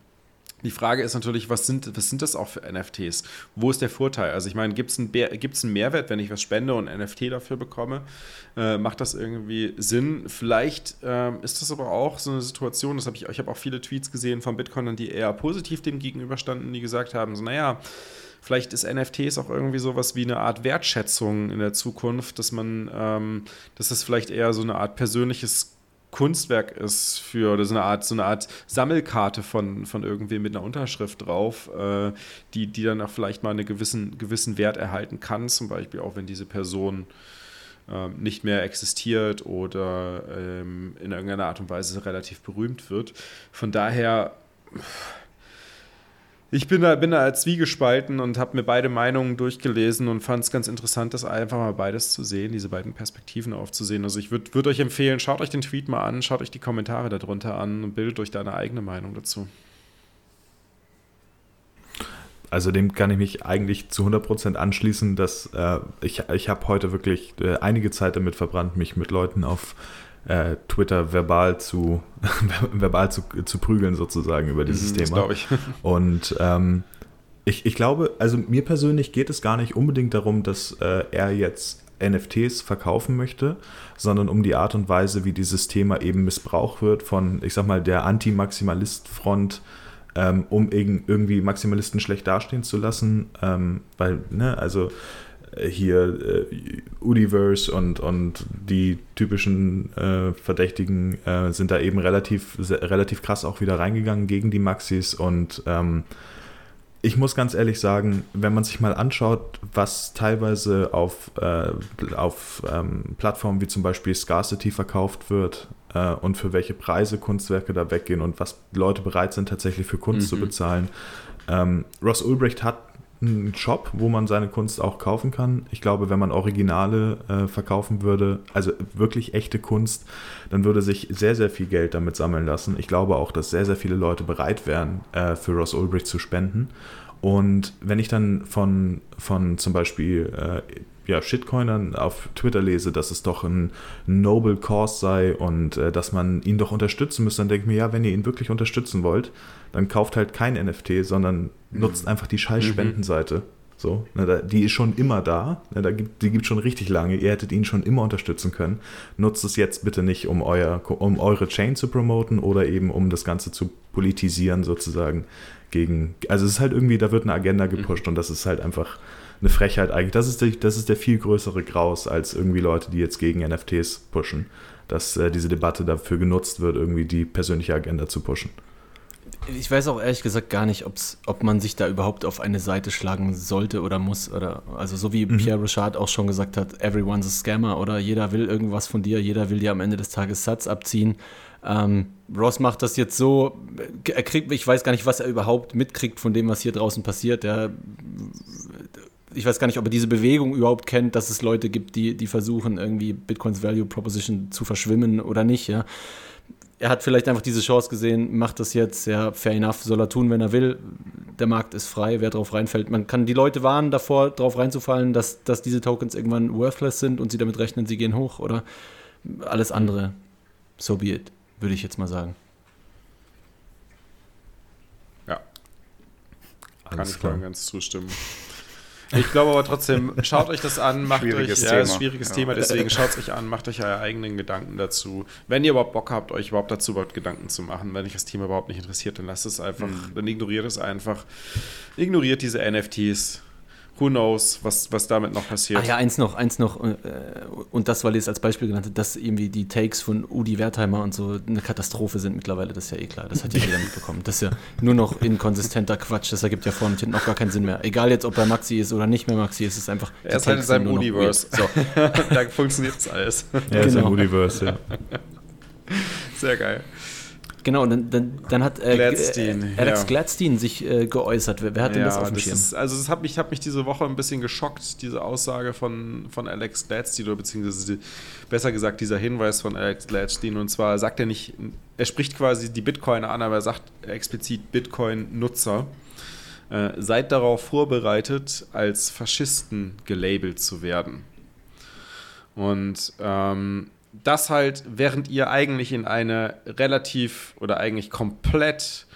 Die Frage ist natürlich, was sind, was sind das auch für NFTs? Wo ist der Vorteil? Also ich meine, gibt es einen, einen Mehrwert, wenn ich was spende und NFT dafür bekomme? Äh, macht das irgendwie Sinn? Vielleicht äh, ist das aber auch so eine Situation, das habe ich, ich habe auch viele Tweets gesehen von Bitcoinern, die eher positiv dem gegenüberstanden, die gesagt haben, so naja, vielleicht ist NFTs auch irgendwie sowas wie eine Art Wertschätzung in der Zukunft, dass man, ähm, dass es vielleicht eher so eine Art persönliches Kunstwerk ist für oder so eine Art, so eine Art Sammelkarte von, von irgendwem mit einer Unterschrift drauf, äh, die, die dann auch vielleicht mal einen gewissen, gewissen Wert erhalten kann, zum Beispiel auch wenn diese Person äh, nicht mehr existiert oder ähm, in irgendeiner Art und Weise relativ berühmt wird. Von daher ich bin da, bin da zwiegespalten und habe mir beide Meinungen durchgelesen und fand es ganz interessant, das einfach mal beides zu sehen, diese beiden Perspektiven aufzusehen. Also ich würde würd euch empfehlen, schaut euch den Tweet mal an, schaut euch die Kommentare darunter an und bildet euch da eine eigene Meinung dazu. Also dem kann ich mich eigentlich zu 100% anschließen, dass äh, ich, ich habe heute wirklich äh, einige Zeit damit verbrannt, mich mit Leuten auf äh, Twitter verbal zu [laughs] verbal zu, zu prügeln sozusagen über dieses mhm, Thema. Das ich. [laughs] Und ähm, ich, ich glaube, also mir persönlich geht es gar nicht unbedingt darum, dass äh, er jetzt NFTs verkaufen möchte, sondern um die Art und Weise, wie dieses Thema eben missbraucht wird von, ich sag mal, der Anti-Maximalist-Front, ähm, um irgendwie Maximalisten schlecht dastehen zu lassen. Ähm, weil, ne, also hier äh, Universe und, und die typischen äh, Verdächtigen äh, sind da eben relativ, relativ krass auch wieder reingegangen gegen die Maxis und ähm, ich muss ganz ehrlich sagen, wenn man sich mal anschaut, was teilweise auf, äh, auf ähm, Plattformen wie zum Beispiel Scarcity verkauft wird äh, und für welche Preise Kunstwerke da weggehen und was Leute bereit sind tatsächlich für Kunst mhm. zu bezahlen. Ähm, Ross Ulbricht hat einen Shop, wo man seine Kunst auch kaufen kann. Ich glaube, wenn man Originale äh, verkaufen würde, also wirklich echte Kunst, dann würde sich sehr, sehr viel Geld damit sammeln lassen. Ich glaube auch, dass sehr, sehr viele Leute bereit wären, äh, für Ross Ulbricht zu spenden. Und wenn ich dann von, von zum Beispiel äh, ja, Shitcoinern auf Twitter lese, dass es doch ein noble cause sei und äh, dass man ihn doch unterstützen müsste, dann denke ich mir, ja, wenn ihr ihn wirklich unterstützen wollt, dann kauft halt kein NFT, sondern mhm. nutzt einfach die scheiß Spendenseite. Mhm. So, ne, die ist schon immer da, ne, da gibt, die gibt schon richtig lange, ihr hättet ihn schon immer unterstützen können. Nutzt es jetzt bitte nicht, um, euer, um eure Chain zu promoten oder eben um das Ganze zu politisieren sozusagen gegen, also es ist halt irgendwie, da wird eine Agenda gepusht mhm. und das ist halt einfach eine Frechheit eigentlich. Das ist, der, das ist der viel größere Graus als irgendwie Leute, die jetzt gegen NFTs pushen. Dass äh, diese Debatte dafür genutzt wird, irgendwie die persönliche Agenda zu pushen. Ich weiß auch ehrlich gesagt gar nicht, ob's, ob man sich da überhaupt auf eine Seite schlagen sollte oder muss. Oder also so wie mhm. Pierre Richard auch schon gesagt hat, everyone's a scammer oder jeder will irgendwas von dir, jeder will dir am Ende des Tages Satz abziehen. Ähm, Ross macht das jetzt so, er kriegt, ich weiß gar nicht, was er überhaupt mitkriegt von dem, was hier draußen passiert. Er, ich weiß gar nicht, ob er diese Bewegung überhaupt kennt, dass es Leute gibt, die, die versuchen, irgendwie Bitcoins Value Proposition zu verschwimmen oder nicht, ja er hat vielleicht einfach diese Chance gesehen, macht das jetzt, ja, fair enough, soll er tun, wenn er will. Der Markt ist frei, wer drauf reinfällt. Man kann die Leute warnen davor, drauf reinzufallen, dass, dass diese Tokens irgendwann worthless sind und sie damit rechnen, sie gehen hoch oder alles andere, so be it, würde ich jetzt mal sagen. Ja. Kann ich voll ganz zustimmen. Ich glaube aber trotzdem, schaut euch das an, macht schwieriges euch, Thema. Ja, schwieriges ja. Thema, deswegen schaut es euch an, macht euch eure eigenen Gedanken dazu. Wenn ihr überhaupt Bock habt, euch überhaupt dazu überhaupt Gedanken zu machen, wenn euch das Thema überhaupt nicht interessiert, dann lasst es einfach, mhm. dann ignoriert es einfach. Ignoriert diese NFTs who knows, was, was damit noch passiert. Ah ja, eins noch, eins noch, äh, und das, weil ihr es als Beispiel genannt habt, dass irgendwie die Takes von Udi Wertheimer und so eine Katastrophe sind mittlerweile, das ist ja eh klar, das hat ja jeder mitbekommen. Das ist ja nur noch inkonsistenter Quatsch, das ergibt ja vorne und hinten auch gar keinen Sinn mehr. Egal jetzt, ob er Maxi ist oder nicht mehr Maxi ist, es ist einfach. Er ist halt in seinem Universe. So. [laughs] da funktioniert das alles. Er ist genau. im Universe, ja. Sehr geil. Genau, dann, dann, dann hat äh, Gladstein, Alex ja. Gladstein sich äh, geäußert. Wer, wer hat ja, denn das auf dem Schirm? Ist, also das hat mich, hat mich diese Woche ein bisschen geschockt, diese Aussage von, von Alex Gladstein, oder beziehungsweise besser gesagt dieser Hinweis von Alex Gladstein. Und zwar sagt er nicht, er spricht quasi die Bitcoiner an, aber er sagt explizit Bitcoin-Nutzer. Äh, seid darauf vorbereitet, als Faschisten gelabelt zu werden. Und ähm, das halt, während ihr eigentlich in eine relativ oder eigentlich komplett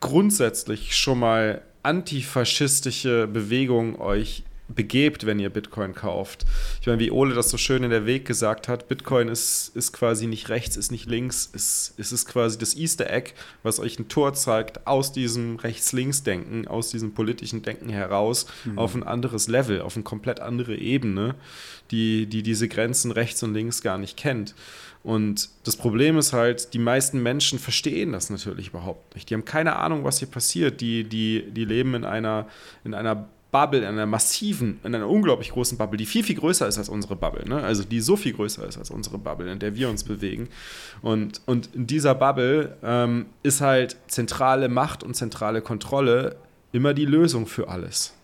grundsätzlich schon mal antifaschistische Bewegung euch begebt, wenn ihr Bitcoin kauft. Ich meine, wie Ole das so schön in der Weg gesagt hat, Bitcoin ist, ist quasi nicht rechts, ist nicht links, ist, ist es quasi das Easter Egg, was euch ein Tor zeigt aus diesem Rechts-Links-Denken, aus diesem politischen Denken heraus mhm. auf ein anderes Level, auf eine komplett andere Ebene, die, die diese Grenzen rechts und links gar nicht kennt. Und das Problem ist halt, die meisten Menschen verstehen das natürlich überhaupt nicht. Die haben keine Ahnung, was hier passiert. Die, die, die leben in einer, in einer Bubble, in einer massiven, in einer unglaublich großen Bubble, die viel, viel größer ist als unsere Bubble. Ne? Also die so viel größer ist als unsere Bubble, in der wir uns bewegen. Und, und in dieser Bubble ähm, ist halt zentrale Macht und zentrale Kontrolle immer die Lösung für alles.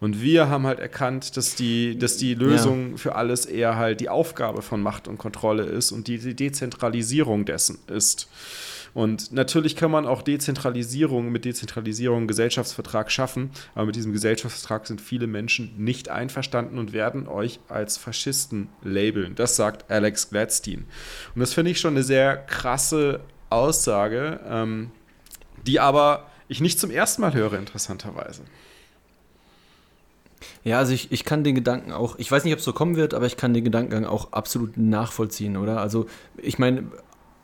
Und wir haben halt erkannt, dass die, dass die Lösung ja. für alles eher halt die Aufgabe von Macht und Kontrolle ist und die, die Dezentralisierung dessen ist. Und natürlich kann man auch Dezentralisierung mit Dezentralisierung einen Gesellschaftsvertrag schaffen, aber mit diesem Gesellschaftsvertrag sind viele Menschen nicht einverstanden und werden euch als Faschisten labeln. Das sagt Alex Gladstein. Und das finde ich schon eine sehr krasse Aussage, ähm, die aber ich nicht zum ersten Mal höre, interessanterweise. Ja, also ich, ich kann den Gedanken auch, ich weiß nicht, ob es so kommen wird, aber ich kann den Gedankengang auch absolut nachvollziehen, oder? Also ich meine,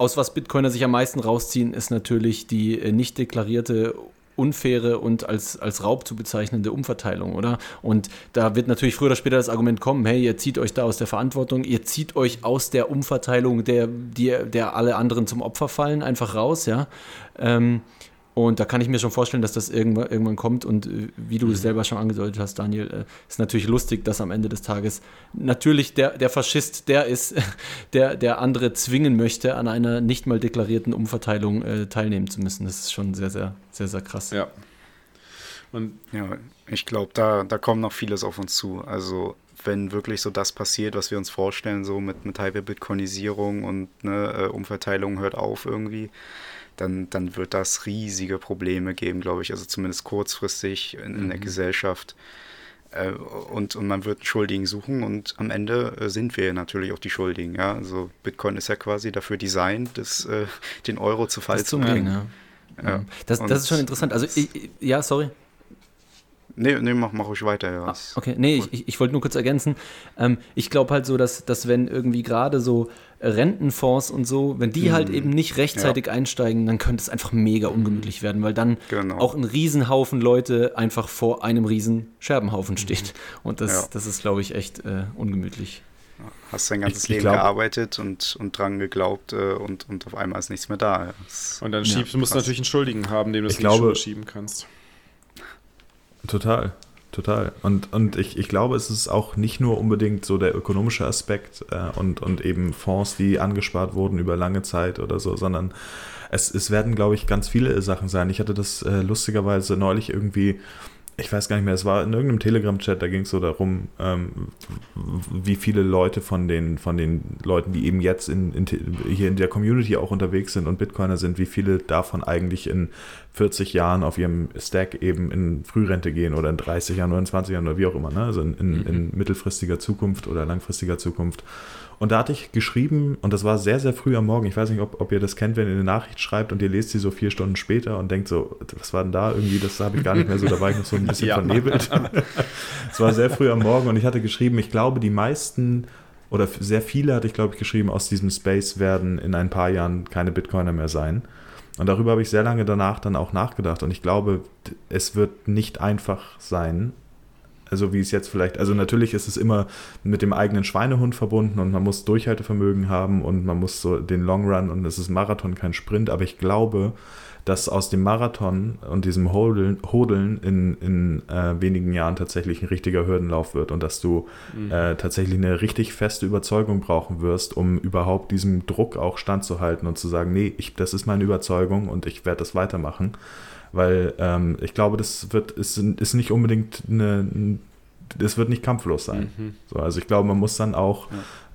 aus was Bitcoiner sich am meisten rausziehen, ist natürlich die äh, nicht deklarierte unfaire und als, als Raub zu bezeichnende Umverteilung, oder? Und da wird natürlich früher oder später das Argument kommen, hey, ihr zieht euch da aus der Verantwortung, ihr zieht euch aus der Umverteilung, der, der, der alle anderen zum Opfer fallen, einfach raus, ja. Ähm, und da kann ich mir schon vorstellen, dass das irgendwann, irgendwann kommt. Und äh, wie du es mhm. selber schon angedeutet hast, Daniel, äh, ist natürlich lustig, dass am Ende des Tages natürlich der, der Faschist der ist, [laughs] der, der andere zwingen möchte, an einer nicht mal deklarierten Umverteilung äh, teilnehmen zu müssen. Das ist schon sehr, sehr, sehr, sehr krass. Ja. Und ja, ich glaube, da, da kommt noch vieles auf uns zu. Also wenn wirklich so das passiert, was wir uns vorstellen, so mit, mit Hyper-Bitcoinisierung und ne, äh, Umverteilung hört auf irgendwie, dann, dann wird das riesige Probleme geben, glaube ich, also zumindest kurzfristig in, in der mhm. Gesellschaft. Äh, und, und man wird Schuldigen suchen und am Ende äh, sind wir natürlich auch die Schuldigen. Ja? Also Bitcoin ist ja quasi dafür designt, das, äh, den Euro zu Fall zu bringen. Ja. Ja. Das, das ist schon interessant. Also, ich, ja, sorry. Nee, nee, mach, mach ruhig weiter, ja. Ah, okay, nee, ich, ich, ich wollte nur kurz ergänzen. Ähm, ich glaube halt so, dass, dass wenn irgendwie gerade so Rentenfonds und so, wenn die mhm. halt eben nicht rechtzeitig ja. einsteigen, dann könnte es einfach mega ungemütlich werden, weil dann genau. auch ein Riesenhaufen Leute einfach vor einem riesen Scherbenhaufen steht. Mhm. Und das, ja. das ist, glaube ich, echt äh, ungemütlich. Hast dein ganzes ich, Leben glaub, gearbeitet und, und dran geglaubt äh, und, und auf einmal ist nichts mehr da. Das und dann schiebst, ja, musst du natürlich einen Schuldigen haben, dem du es nicht schieben kannst. Total, total. Und, und ich, ich glaube, es ist auch nicht nur unbedingt so der ökonomische Aspekt äh, und, und eben Fonds, die angespart wurden über lange Zeit oder so, sondern es, es werden, glaube ich, ganz viele Sachen sein. Ich hatte das äh, lustigerweise neulich irgendwie ich weiß gar nicht mehr, es war in irgendeinem Telegram-Chat, da ging es so darum, ähm, wie viele Leute von den, von den Leuten, die eben jetzt in, in, hier in der Community auch unterwegs sind und Bitcoiner sind, wie viele davon eigentlich in 40 Jahren auf ihrem Stack eben in Frührente gehen oder in 30 Jahren oder in 20 Jahren oder wie auch immer, ne? also in, in, mhm. in mittelfristiger Zukunft oder langfristiger Zukunft. Und da hatte ich geschrieben, und das war sehr, sehr früh am Morgen. Ich weiß nicht, ob, ob ihr das kennt, wenn ihr eine Nachricht schreibt und ihr lest sie so vier Stunden später und denkt so, was war denn da irgendwie? Das habe ich gar nicht mehr so, da war ich noch so ein bisschen [laughs] ja. vernebelt. [laughs] es war sehr früh am Morgen und ich hatte geschrieben, ich glaube, die meisten oder sehr viele hatte ich, glaube ich, geschrieben, aus diesem Space werden in ein paar Jahren keine Bitcoiner mehr sein. Und darüber habe ich sehr lange danach dann auch nachgedacht. Und ich glaube, es wird nicht einfach sein, also wie es jetzt vielleicht, also natürlich ist es immer mit dem eigenen Schweinehund verbunden und man muss Durchhaltevermögen haben und man muss so den Long Run und es ist Marathon, kein Sprint, aber ich glaube, dass aus dem Marathon und diesem Hodeln, Hodeln in, in äh, wenigen Jahren tatsächlich ein richtiger Hürdenlauf wird und dass du mhm. äh, tatsächlich eine richtig feste Überzeugung brauchen wirst, um überhaupt diesem Druck auch standzuhalten und zu sagen, nee, ich, das ist meine Überzeugung und ich werde das weitermachen weil ähm, ich glaube, das wird ist, ist nicht unbedingt eine, das wird nicht kampflos sein. Mhm. So, also ich glaube, man muss dann auch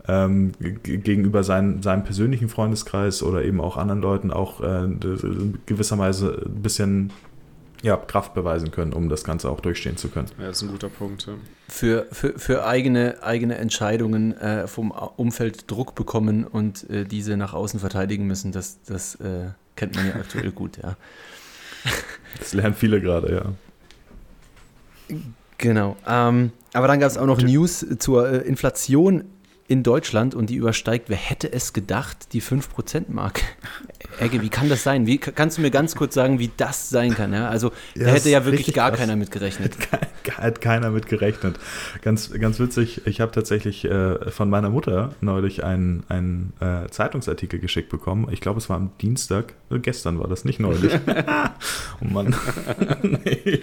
ja. ähm, gegenüber sein, seinem persönlichen Freundeskreis oder eben auch anderen Leuten auch äh, gewisserweise ein bisschen ja, Kraft beweisen können, um das Ganze auch durchstehen zu können. Ja, das ist ein guter Punkt. Ja. Für, für, für eigene, eigene Entscheidungen äh, vom Umfeld Druck bekommen und äh, diese nach außen verteidigen müssen, das, das äh, kennt man ja aktuell [laughs] gut, ja. Das lernen viele gerade, ja. Genau. Ähm, aber dann gab es auch noch News zur äh, Inflation in Deutschland und die übersteigt, wer hätte es gedacht, die 5%-Marke. Egge, wie kann das sein? Wie, kannst du mir ganz kurz sagen, wie das sein kann? Ja? Also, ja, da hätte ja wirklich gar krass. keiner mit gerechnet. [laughs] Hat keiner mit gerechnet. Ganz, ganz witzig, ich habe tatsächlich äh, von meiner Mutter neulich einen, einen äh, Zeitungsartikel geschickt bekommen. Ich glaube, es war am Dienstag. Äh, gestern war das, nicht neulich. [laughs] [laughs] oh Mann. nee.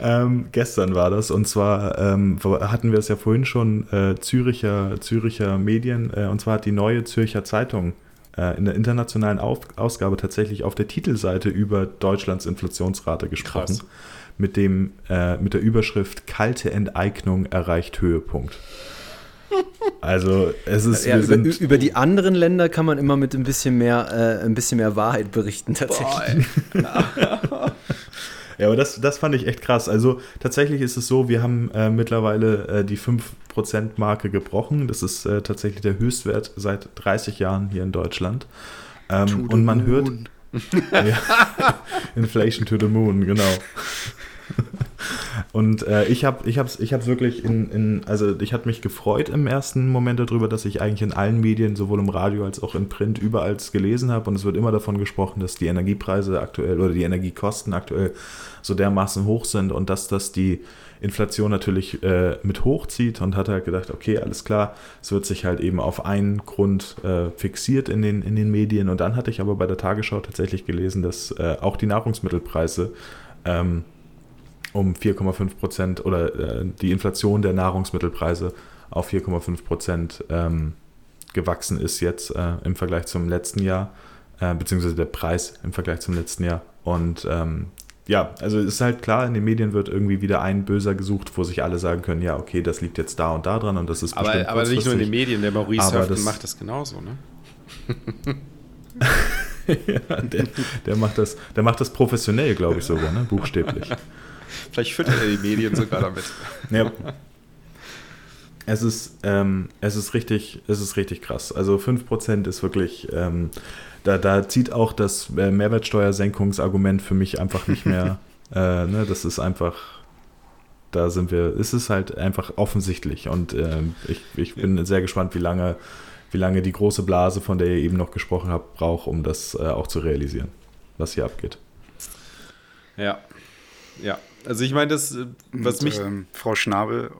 ähm, gestern war das. Und zwar ähm, hatten wir es ja vorhin schon, äh, Züricher, Züricher Medien. Äh, und zwar hat die neue Zürcher Zeitung äh, in der internationalen Auf Ausgabe tatsächlich auf der Titelseite über Deutschlands Inflationsrate gesprochen. Krass. Mit, dem, äh, mit der Überschrift Kalte Enteignung erreicht Höhepunkt. Also es ist ja, über, über, die anderen Länder kann man immer mit ein bisschen mehr, äh, ein bisschen mehr Wahrheit berichten tatsächlich. [laughs] Ja, aber das, das fand ich echt krass. Also tatsächlich ist es so, wir haben äh, mittlerweile äh, die 5%-Marke gebrochen. Das ist äh, tatsächlich der Höchstwert seit 30 Jahren hier in Deutschland. Ähm, und man hört. [laughs] ja, Inflation to the Moon, genau. Und äh, ich habe ich hab's, ich hab's wirklich in, in, also ich hatte mich gefreut im ersten Moment darüber, dass ich eigentlich in allen Medien, sowohl im Radio als auch in Print, überall gelesen habe. Und es wird immer davon gesprochen, dass die Energiepreise aktuell oder die Energiekosten aktuell so dermaßen hoch sind und dass das die Inflation natürlich äh, mit hochzieht und hat halt gedacht, okay, alles klar, es wird sich halt eben auf einen Grund äh, fixiert in den, in den Medien. Und dann hatte ich aber bei der Tagesschau tatsächlich gelesen, dass äh, auch die Nahrungsmittelpreise ähm, um 4,5 Prozent oder äh, die Inflation der Nahrungsmittelpreise auf 4,5 Prozent ähm, gewachsen ist jetzt äh, im Vergleich zum letzten Jahr, äh, beziehungsweise der Preis im Vergleich zum letzten Jahr. Und ähm, ja, also ist halt klar, in den Medien wird irgendwie wieder ein Böser gesucht, wo sich alle sagen können, ja, okay, das liegt jetzt da und da dran und das ist aber, bestimmt Aber nicht nur in den Medien, der Maurice Höften macht das genauso, ne? ja, [laughs] der, der, macht das, der macht das professionell, glaube ich sogar, ne? buchstäblich. [laughs] Vielleicht füttert er die Medien sogar damit. [laughs] Ja. Es ist, ähm, es ist richtig, es ist richtig krass. Also 5% ist wirklich, ähm, da, da zieht auch das Mehrwertsteuersenkungsargument für mich einfach nicht mehr. [laughs] äh, ne, das ist einfach, da sind wir, ist es halt einfach offensichtlich. Und äh, ich, ich bin sehr gespannt, wie lange, wie lange die große Blase, von der ihr eben noch gesprochen habt, braucht, um das äh, auch zu realisieren, was hier abgeht. Ja. Ja. Also ich meine, das, äh, was Und, mich. Ähm, Frau Schnabel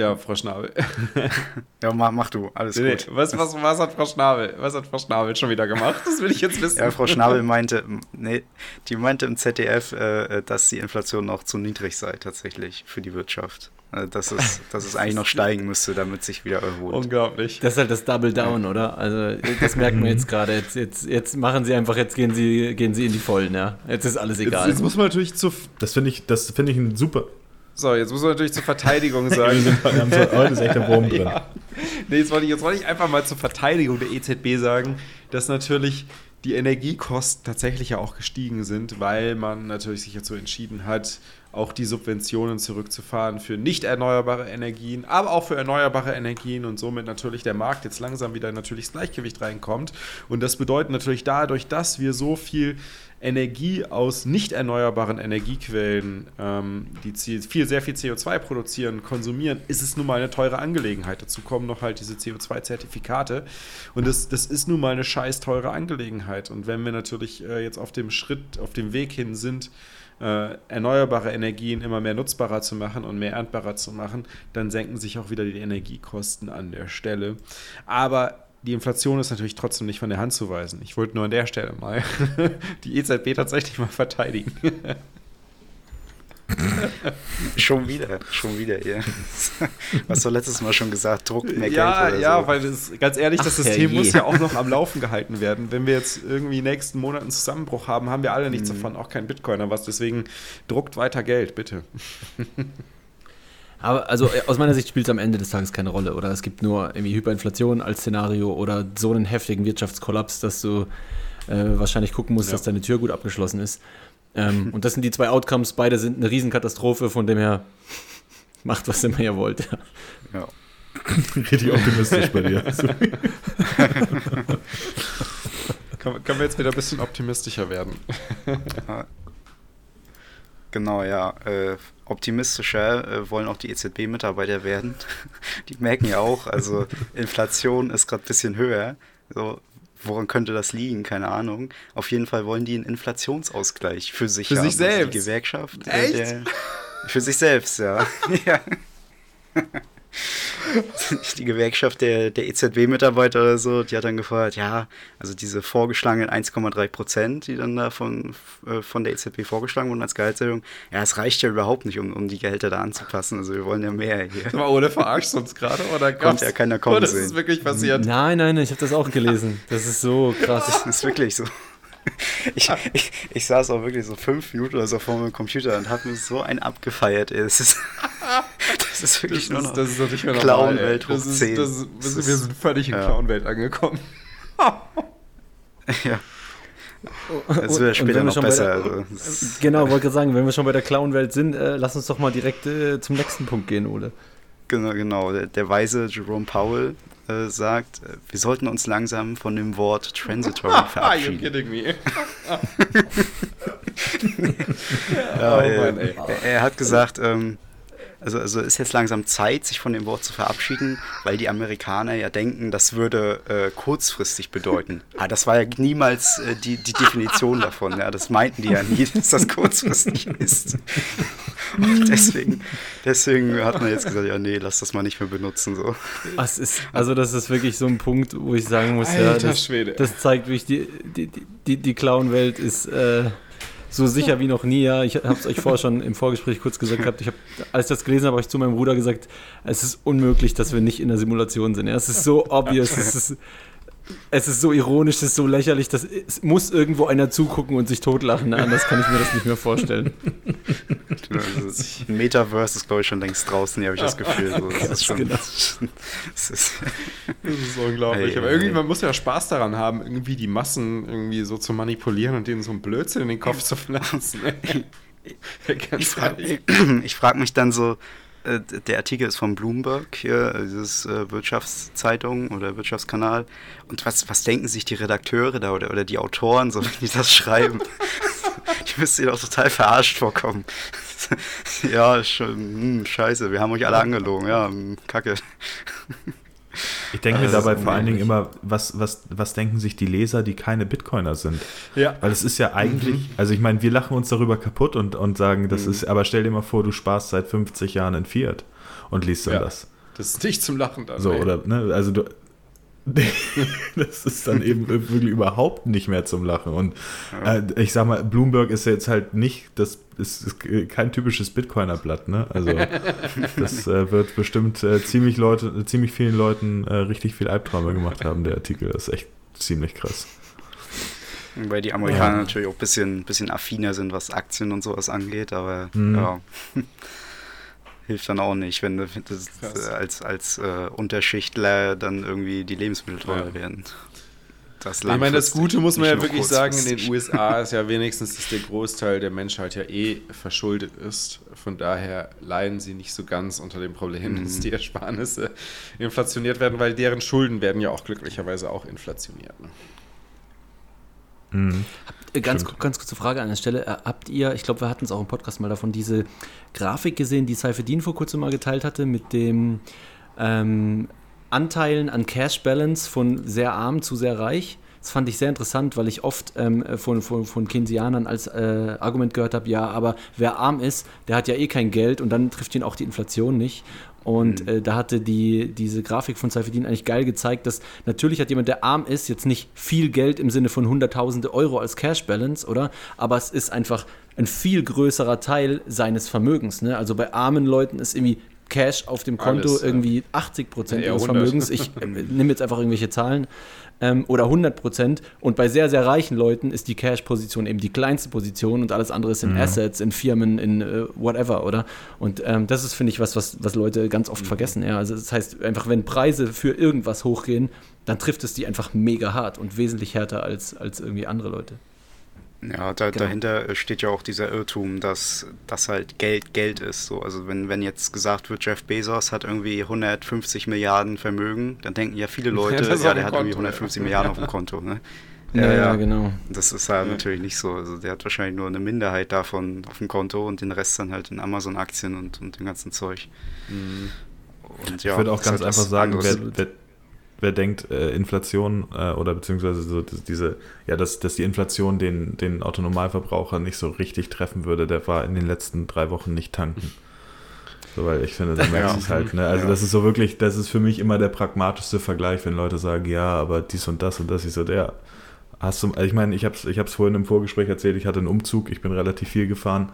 ja, Frau Schnabel. [laughs] ja, mach, mach du, alles nee, gut. Was, was, was hat Frau Schnabel? Was hat Frau Schnabel schon wieder gemacht? Das will ich jetzt wissen. Ja, Frau Schnabel meinte, nee, die meinte im ZDF, äh, dass die Inflation noch zu niedrig sei tatsächlich für die Wirtschaft. Also, dass, es, dass es eigentlich noch [laughs] steigen müsste, damit sich wieder erholt. Unglaublich. Das ist halt das Double Down, oder? Also das merken wir jetzt gerade. Jetzt, jetzt, jetzt machen sie einfach, jetzt gehen sie, gehen sie in die Vollen, ja. Jetzt ist alles egal. Jetzt, jetzt muss man natürlich zu. Das finde ich, das ich ein super, so, jetzt muss man natürlich zur Verteidigung [laughs] sagen. wir haben so, heute ist echt der Wurm drin. [laughs] Ja. Nee, jetzt wollte, ich, jetzt wollte ich einfach mal zur Verteidigung der EZB sagen, dass natürlich die Energiekosten tatsächlich ja auch gestiegen sind, weil man natürlich sich dazu entschieden hat, auch die Subventionen zurückzufahren für nicht erneuerbare Energien, aber auch für erneuerbare Energien und somit natürlich der Markt jetzt langsam wieder natürlich ins Gleichgewicht reinkommt. Und das bedeutet natürlich dadurch, dass wir so viel Energie aus nicht erneuerbaren Energiequellen, ähm, die viel, sehr viel CO2 produzieren, konsumieren, ist es nun mal eine teure Angelegenheit. Dazu kommen noch halt diese CO2-Zertifikate. Und das, das ist nun mal eine scheiß teure Angelegenheit. Und wenn wir natürlich äh, jetzt auf dem Schritt, auf dem Weg hin sind, äh, erneuerbare Energien immer mehr nutzbarer zu machen und mehr erntbarer zu machen, dann senken sich auch wieder die Energiekosten an der Stelle. Aber die Inflation ist natürlich trotzdem nicht von der Hand zu weisen. Ich wollte nur an der Stelle mal [laughs] die EZB tatsächlich mal verteidigen. [laughs] schon wieder, schon wieder, ja. Was du letztes Mal schon gesagt, Druck mehr ja, Geld oder Ja, so. weil das, ganz ehrlich, Ach, das System muss ja auch noch am Laufen gehalten werden. Wenn wir jetzt irgendwie nächsten Monat einen Zusammenbruch haben, haben wir alle nichts mhm. davon, auch kein Bitcoiner was. Deswegen druckt weiter Geld, bitte. Aber also äh, aus meiner Sicht spielt es am Ende des Tages keine Rolle. Oder es gibt nur irgendwie Hyperinflation als Szenario oder so einen heftigen Wirtschaftskollaps, dass du äh, wahrscheinlich gucken musst, ja. dass deine Tür gut abgeschlossen ist. Ähm, [laughs] und das sind die zwei Outcomes. Beide sind eine Riesenkatastrophe, von dem her macht, was immer ihr wollt. Ja. [laughs] Richtig optimistisch bei dir. [laughs] kann, können wir jetzt wieder ein bisschen optimistischer werden? Genau, ja. Äh, optimistischer äh, wollen auch die EZB-Mitarbeiter werden. [laughs] die merken ja auch, also [laughs] Inflation ist gerade ein bisschen höher. So, woran könnte das liegen? Keine Ahnung. Auf jeden Fall wollen die einen Inflationsausgleich für sich für haben. Sich selbst. Also die Gewerkschaft. Äh, der, für sich selbst, ja. [laughs] ja [laughs] die Gewerkschaft der, der EZB-Mitarbeiter oder so, die hat dann gefragt, ja, also diese vorgeschlagenen 1,3 Prozent, die dann da von, äh, von der EZB vorgeschlagen wurden als Gehaltserhöhung, ja, es reicht ja überhaupt nicht, um, um die Gehälter da anzupassen. Also wir wollen ja mehr hier. [laughs] War ohne verarscht sonst gerade, oder Konnte ja keiner kommen oh, das sehen. ist wirklich passiert. Nein, nein, ich habe das auch gelesen. Das ist so krass. Das ist wirklich so. [laughs] Ich, ich, ich, saß auch wirklich so fünf Minuten oder so vor meinem Computer und habe mir so ein abgefeiert. Es ist, [laughs] das ist wirklich das nur noch, das ist noch nicht mehr Clown-Welt hoch das ist, 10. Das ist, das ist, wir sind völlig in ja. Clown-Welt angekommen. [laughs] ja. Das wird später noch besser. Der, also. Genau, wollte gerade sagen, wenn wir schon bei der Clown-Welt sind, äh, lass uns doch mal direkt äh, zum nächsten Punkt gehen, Ole. Genau, genau. Der, der weise Jerome Powell äh, sagt, äh, wir sollten uns langsam von dem Wort transitory verabschieden. [laughs] Are you kidding me? [laughs] ja, oh, Mann, er, hat gesagt, ähm, also, also ist jetzt langsam Zeit, sich von dem Wort zu verabschieden, weil die Amerikaner ja denken, das würde äh, kurzfristig bedeuten. Ah, das war ja niemals äh, die, die Definition davon. Ja, das meinten die ja nie, [laughs] dass das kurzfristig ist. Und [laughs] deswegen, deswegen hat man jetzt gesagt, ja, nee, lass das mal nicht mehr benutzen. So. Das ist, also das ist wirklich so ein Punkt, wo ich sagen muss, Alter, ja, das, das zeigt, wie ich die, die, die, die Clown-Welt ist. Äh, so sicher wie noch nie. Ja, ich habe es euch vorher schon im Vorgespräch kurz gesagt gehabt. Ich habe, als ich das gelesen habe, habe ich zu meinem Bruder gesagt, es ist unmöglich, dass wir nicht in der Simulation sind. Ja, es ist so obvious. Es ist, es ist so ironisch, es ist so lächerlich, dass es muss irgendwo einer zugucken und sich totlachen. Anders kann ich mir das nicht mehr vorstellen. [laughs] Metaverse ist, glaube ich, schon längst draußen, hier habe ich das Gefühl. So, das, ist schon, genau. [laughs] das, ist, das ist unglaublich. Hey, Aber irgendwie, man muss ja Spaß daran haben, irgendwie die Massen irgendwie so zu manipulieren und denen so ein Blödsinn in den Kopf zu pflanzen. [laughs] ich frage [clears throat] frag mich dann so, äh, der Artikel ist von Bloomberg, hier, dieses äh, Wirtschaftszeitung oder Wirtschaftskanal. Und was, was denken sich die Redakteure da oder, oder die Autoren, so [laughs] wenn die das schreiben? [laughs] die müssen sich doch total verarscht vorkommen. [laughs] ja, schon, hm, scheiße, wir haben euch alle angelogen, ja, hm, kacke. Ich denke mir dabei vor allen Dingen immer, was, was, was denken sich die Leser, die keine Bitcoiner sind? Ja. Weil es ist ja eigentlich, mhm. also ich meine, wir lachen uns darüber kaputt und, und sagen, das mhm. ist, aber stell dir mal vor, du sparst seit 50 Jahren in Fiat und liest dann ja. das. Das ist nicht zum Lachen dann. So, ey. oder, ne, also du, [laughs] das ist dann eben wirklich überhaupt nicht mehr zum Lachen. Und äh, ich sag mal, Bloomberg ist jetzt halt nicht, das ist, kein typisches Bitcoiner-Blatt, ne? Also [laughs] das äh, wird bestimmt äh, ziemlich Leute, ziemlich vielen Leuten äh, richtig viel Albträume gemacht haben, der Artikel. Das ist echt ziemlich krass. Weil die Amerikaner ja. natürlich auch ein bisschen, bisschen affiner sind, was Aktien und sowas angeht, aber mhm. ja hilft dann auch nicht, wenn das, als, als äh, Unterschichtler dann irgendwie die Lebensmittel teurer ja. werden. Das ich meine, das Gute muss man ja wirklich sagen, in den USA [laughs] ist ja wenigstens, dass der Großteil der Menschheit ja eh verschuldet ist. Von daher leiden sie nicht so ganz unter dem Problem, mhm. dass die Ersparnisse inflationiert werden, weil deren Schulden werden ja auch glücklicherweise auch inflationiert. Ne? Mhm. Äh, ganz, ganz kurze Frage an der Stelle. Äh, habt ihr, ich glaube, wir hatten es auch im Podcast mal davon, diese Grafik gesehen, die Saifedin vor kurzem mal geteilt hatte, mit dem ähm, Anteilen an Cash Balance von sehr arm zu sehr reich? Das fand ich sehr interessant, weil ich oft ähm, von, von, von Keynesianern als äh, Argument gehört habe, ja, aber wer arm ist, der hat ja eh kein Geld und dann trifft ihn auch die Inflation nicht. Und mhm. äh, da hatte die, diese Grafik von Saifedin eigentlich geil gezeigt, dass natürlich hat jemand, der arm ist, jetzt nicht viel Geld im Sinne von hunderttausende Euro als Cash Balance, oder? Aber es ist einfach ein viel größerer Teil seines Vermögens. Ne? Also bei armen Leuten ist irgendwie Cash auf dem Konto Alles, irgendwie 80 Prozent ihres Vermögens. Ich äh, nehme jetzt einfach irgendwelche Zahlen ähm, oder 100 Prozent. Und bei sehr, sehr reichen Leuten ist die Cash-Position eben die kleinste Position und alles andere ist in mhm. Assets, in Firmen, in äh, whatever, oder? Und ähm, das ist, finde ich, was, was, was Leute ganz oft mhm. vergessen. Ja? Also das heißt, einfach wenn Preise für irgendwas hochgehen, dann trifft es die einfach mega hart und wesentlich härter als, als irgendwie andere Leute. Ja, da, genau. dahinter steht ja auch dieser Irrtum, dass das halt Geld Geld ist. So, also wenn, wenn jetzt gesagt wird, Jeff Bezos hat irgendwie 150 Milliarden Vermögen, dann denken ja viele [laughs] Leute, ja, ja der hat Konto, irgendwie 150 ja. Milliarden auf dem [laughs] Konto. Ne? Ja, ja, ja, genau. Das ist halt natürlich nicht so. Also der hat wahrscheinlich nur eine Minderheit davon auf dem Konto und den Rest dann halt in Amazon-Aktien und, und dem ganzen Zeug. Mhm. Und, ja, ich würde auch ganz halt einfach sagen, wer, wer, wer denkt, äh, Inflation äh, oder beziehungsweise so diese, ja, dass, dass die Inflation den, den Autonormalverbraucher nicht so richtig treffen würde, der war in den letzten drei Wochen nicht tanken. So, weil ich finde, da merkst du es halt. Ne? Also, ja. das ist so wirklich, das ist für mich immer der pragmatischste Vergleich, wenn Leute sagen, ja, aber dies und das und das. Ich so, der, hast du, also ich meine, ich habe es ich vorhin im Vorgespräch erzählt, ich hatte einen Umzug, ich bin relativ viel gefahren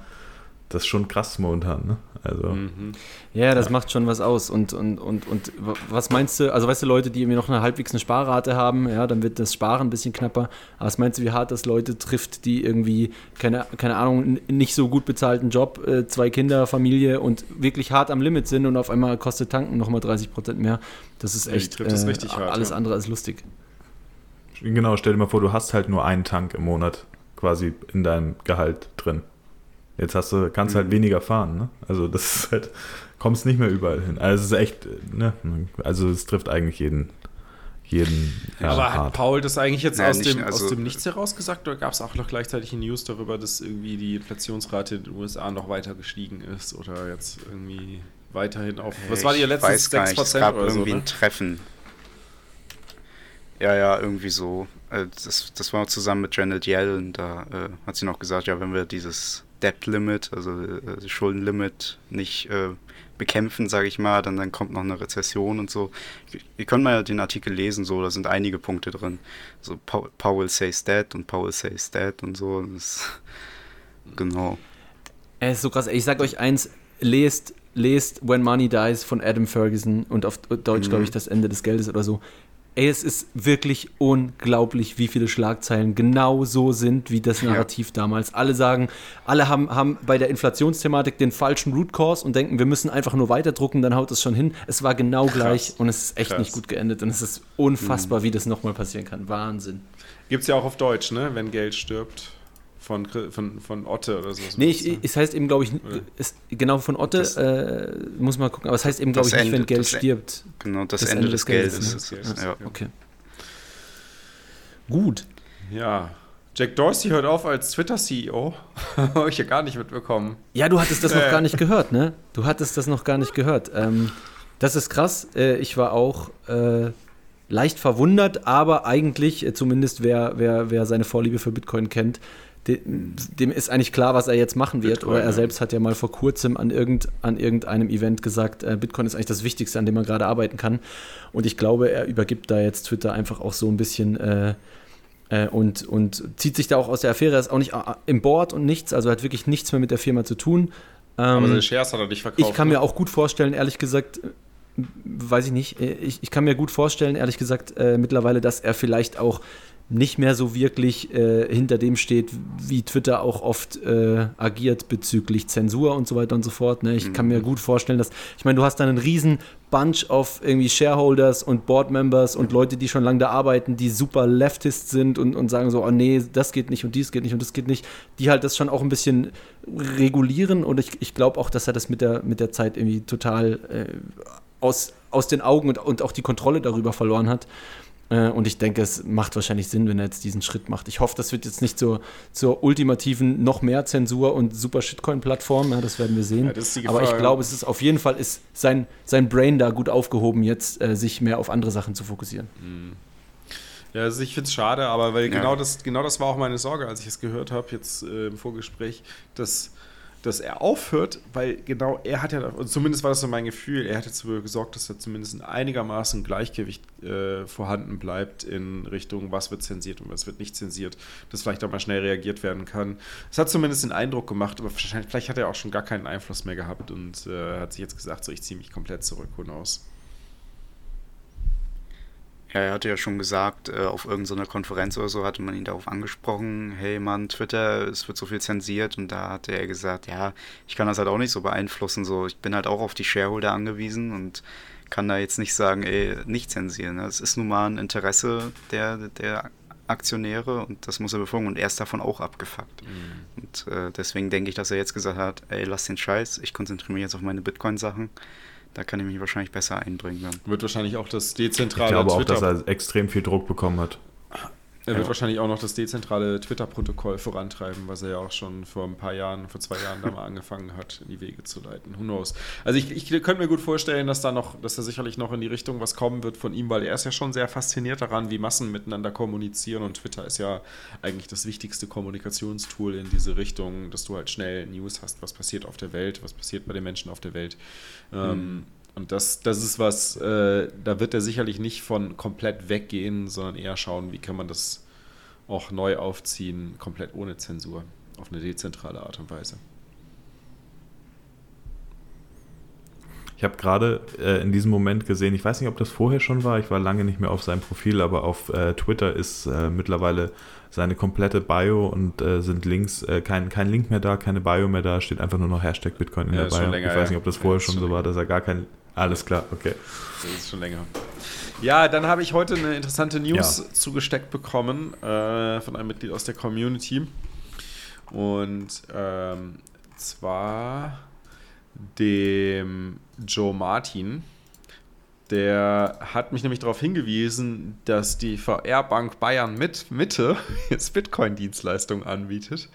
das ist schon krass momentan, ne? Also. Mhm. Ja, das ja. macht schon was aus. Und, und, und, und was meinst du, also weißt du, Leute, die irgendwie noch eine halbwegs eine Sparrate haben, ja, dann wird das Sparen ein bisschen knapper. Aber was meinst du, wie hart das Leute trifft, die irgendwie, keine, keine Ahnung, nicht so gut bezahlten Job, äh, zwei Kinder, Familie und wirklich hart am Limit sind und auf einmal kostet Tanken nochmal 30 Prozent mehr. Das ist echt ja, das äh, hart, alles ja. andere als lustig. Genau, stell dir mal vor, du hast halt nur einen Tank im Monat quasi in deinem Gehalt drin. Jetzt hast du, kannst halt mhm. halt weniger fahren, ne? Also das ist halt, kommst nicht mehr überall hin. Also es ist echt, ne? Also es trifft eigentlich jeden, jeden. Ja, aber hat Paul das eigentlich jetzt Nein, aus, nicht, dem, also, aus dem Nichts heraus gesagt oder gab es auch noch gleichzeitig News darüber, dass irgendwie die Inflationsrate in den USA noch weiter gestiegen ist oder jetzt irgendwie weiterhin auf. Was war ihr letztes 6%? Nicht, es gab oder irgendwie so, ne? ein Treffen. Ja, ja, irgendwie so. Äh, das, das war zusammen mit Janet Yellen, da äh, hat sie noch gesagt, ja, wenn wir dieses Debt Limit, also äh, Schuldenlimit nicht äh, bekämpfen, sage ich mal, dann, dann kommt noch eine Rezession und so. Ihr könnt mal den Artikel lesen, so, da sind einige Punkte drin. So Powell says that und Powell says that und so. Das, genau. Es ist so krass. Ich sag euch eins, lest, lest When Money Dies von Adam Ferguson und auf Deutsch, mhm. glaube ich, das Ende des Geldes oder so. Ey, es ist wirklich unglaublich, wie viele Schlagzeilen genau so sind wie das Narrativ ja. damals. Alle sagen, alle haben, haben bei der Inflationsthematik den falschen Root Cause und denken, wir müssen einfach nur weiterdrucken, dann haut es schon hin. Es war genau Krass. gleich und es ist echt Krass. nicht gut geendet und es ist unfassbar, mhm. wie das nochmal passieren kann. Wahnsinn. Gibt es ja auch auf Deutsch, ne? Wenn Geld stirbt von, von, von Otte oder so. Nee, ich, ne? es heißt eben, glaube ich, ist, genau von Otte, das, äh, muss man gucken, aber es heißt eben, glaube ich, nicht, wenn Geld das, stirbt. Genau, das, das Ende, Ende, des, des Geldes. Geldes ne? ja. ja. Okay. Gut. Ja, Jack Dorsey hört auf als Twitter-CEO. [laughs] Habe ich ja gar nicht mitbekommen. Ja, du hattest das [laughs] noch gar nicht gehört, ne? Du hattest das noch gar nicht gehört. Ähm, das ist krass. Äh, ich war auch äh, leicht verwundert, aber eigentlich, äh, zumindest wer, wer, wer seine Vorliebe für Bitcoin kennt, dem, ist eigentlich klar, was er jetzt machen wird. Bitcoin, Oder er ja. selbst hat ja mal vor kurzem an, irgend, an irgendeinem Event gesagt, äh, Bitcoin ist eigentlich das Wichtigste, an dem man gerade arbeiten kann. Und ich glaube, er übergibt da jetzt Twitter einfach auch so ein bisschen äh, äh, und, und zieht sich da auch aus der Affäre. Er ist auch nicht äh, im Board und nichts, also hat wirklich nichts mehr mit der Firma zu tun. Ähm, Aber seine Shares hat er nicht verkauft. Ich kann ne? mir auch gut vorstellen, ehrlich gesagt, weiß ich nicht, äh, ich, ich kann mir gut vorstellen, ehrlich gesagt, äh, mittlerweile, dass er vielleicht auch nicht mehr so wirklich äh, hinter dem steht, wie Twitter auch oft äh, agiert bezüglich Zensur und so weiter und so fort. Ne? Ich mhm. kann mir gut vorstellen, dass, ich meine, du hast da einen riesen Bunch of irgendwie Shareholders und Board Members und Leute, die schon lange da arbeiten, die super Leftist sind und, und sagen so, oh nee, das geht nicht und dies geht nicht und das geht nicht, die halt das schon auch ein bisschen regulieren und ich, ich glaube auch, dass er das mit der, mit der Zeit irgendwie total äh, aus, aus den Augen und, und auch die Kontrolle darüber verloren hat. Äh, und ich denke, es macht wahrscheinlich Sinn, wenn er jetzt diesen Schritt macht. Ich hoffe, das wird jetzt nicht zur, zur ultimativen noch mehr Zensur und super Shitcoin-Plattform. Ja, das werden wir sehen. Ja, Aber ich glaube, es ist auf jeden Fall ist sein, sein Brain da gut aufgehoben, jetzt äh, sich mehr auf andere Sachen zu fokussieren. Mhm. Ja, also ich finde es schade, aber weil ja. genau, das, genau das war auch meine Sorge, als ich es gehört habe, jetzt äh, im Vorgespräch, dass dass er aufhört, weil genau er hat ja, zumindest war das so mein Gefühl, er hat dafür gesorgt, dass da zumindest ein einigermaßen Gleichgewicht äh, vorhanden bleibt in Richtung, was wird zensiert und was wird nicht zensiert, dass vielleicht auch mal schnell reagiert werden kann. Es hat zumindest den Eindruck gemacht, aber vielleicht hat er auch schon gar keinen Einfluss mehr gehabt und äh, hat sich jetzt gesagt, so ich ziehe mich komplett zurück, knows. Ja, er hatte ja schon gesagt, äh, auf irgendeiner Konferenz oder so hatte man ihn darauf angesprochen, hey Mann, Twitter, es wird so viel zensiert und da hatte er gesagt, ja, ich kann das halt auch nicht so beeinflussen, so ich bin halt auch auf die Shareholder angewiesen und kann da jetzt nicht sagen, ey, nicht zensieren. Es ist nun mal ein Interesse der, der Aktionäre und das muss er befolgen und er ist davon auch abgefuckt. Mhm. Und äh, deswegen denke ich, dass er jetzt gesagt hat, ey, lass den Scheiß, ich konzentriere mich jetzt auf meine Bitcoin-Sachen da kann ich mich wahrscheinlich besser einbringen. Dann. Wird wahrscheinlich auch das dezentrale Ich glaube Twitter auch, dass er extrem viel Druck bekommen hat. Er wird ja. wahrscheinlich auch noch das dezentrale Twitter-Protokoll vorantreiben, was er ja auch schon vor ein paar Jahren, vor zwei Jahren da mal [laughs] angefangen hat, in die Wege zu leiten. Who knows? Also ich, ich könnte mir gut vorstellen, dass da noch, dass da sicherlich noch in die Richtung was kommen wird von ihm, weil er ist ja schon sehr fasziniert daran, wie Massen miteinander kommunizieren und Twitter ist ja eigentlich das wichtigste Kommunikationstool in diese Richtung, dass du halt schnell News hast, was passiert auf der Welt, was passiert bei den Menschen auf der Welt. Mhm. Ähm, und das, das ist was, äh, da wird er sicherlich nicht von komplett weggehen, sondern eher schauen, wie kann man das auch neu aufziehen, komplett ohne Zensur, auf eine dezentrale Art und Weise. Ich habe gerade äh, in diesem Moment gesehen, ich weiß nicht, ob das vorher schon war, ich war lange nicht mehr auf seinem Profil, aber auf äh, Twitter ist äh, mittlerweile seine komplette Bio und äh, sind Links, äh, kein, kein Link mehr da, keine Bio mehr da, steht einfach nur noch Hashtag Bitcoin in ja, der Bio. Länger, ich weiß nicht, ob das vorher ja, schon so war, dass er gar kein alles klar, okay. Das ist schon länger. Ja, dann habe ich heute eine interessante News ja. zugesteckt bekommen äh, von einem Mitglied aus der Community. Und ähm, zwar dem Joe Martin. Der hat mich nämlich darauf hingewiesen, dass die VR-Bank Bayern mit Mitte [laughs] jetzt Bitcoin-Dienstleistungen anbietet.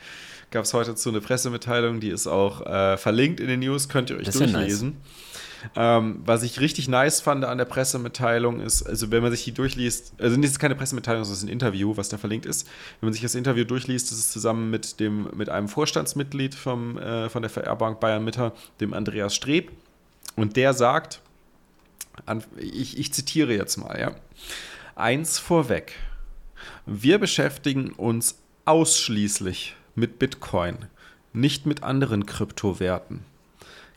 Gab es heute zu eine Pressemitteilung, die ist auch äh, verlinkt in den News, könnt ihr euch das durchlesen. Ja nice. Ähm, was ich richtig nice fand an der Pressemitteilung ist, also wenn man sich die durchliest, also das ist keine Pressemitteilung, sondern es ist ein Interview, was da verlinkt ist. Wenn man sich das Interview durchliest, ist zusammen mit, dem, mit einem Vorstandsmitglied vom, äh, von der VR-Bank Bayern Mitte, dem Andreas Streb. Und der sagt, an, ich, ich zitiere jetzt mal, ja. Eins vorweg. Wir beschäftigen uns ausschließlich mit Bitcoin, nicht mit anderen Kryptowerten.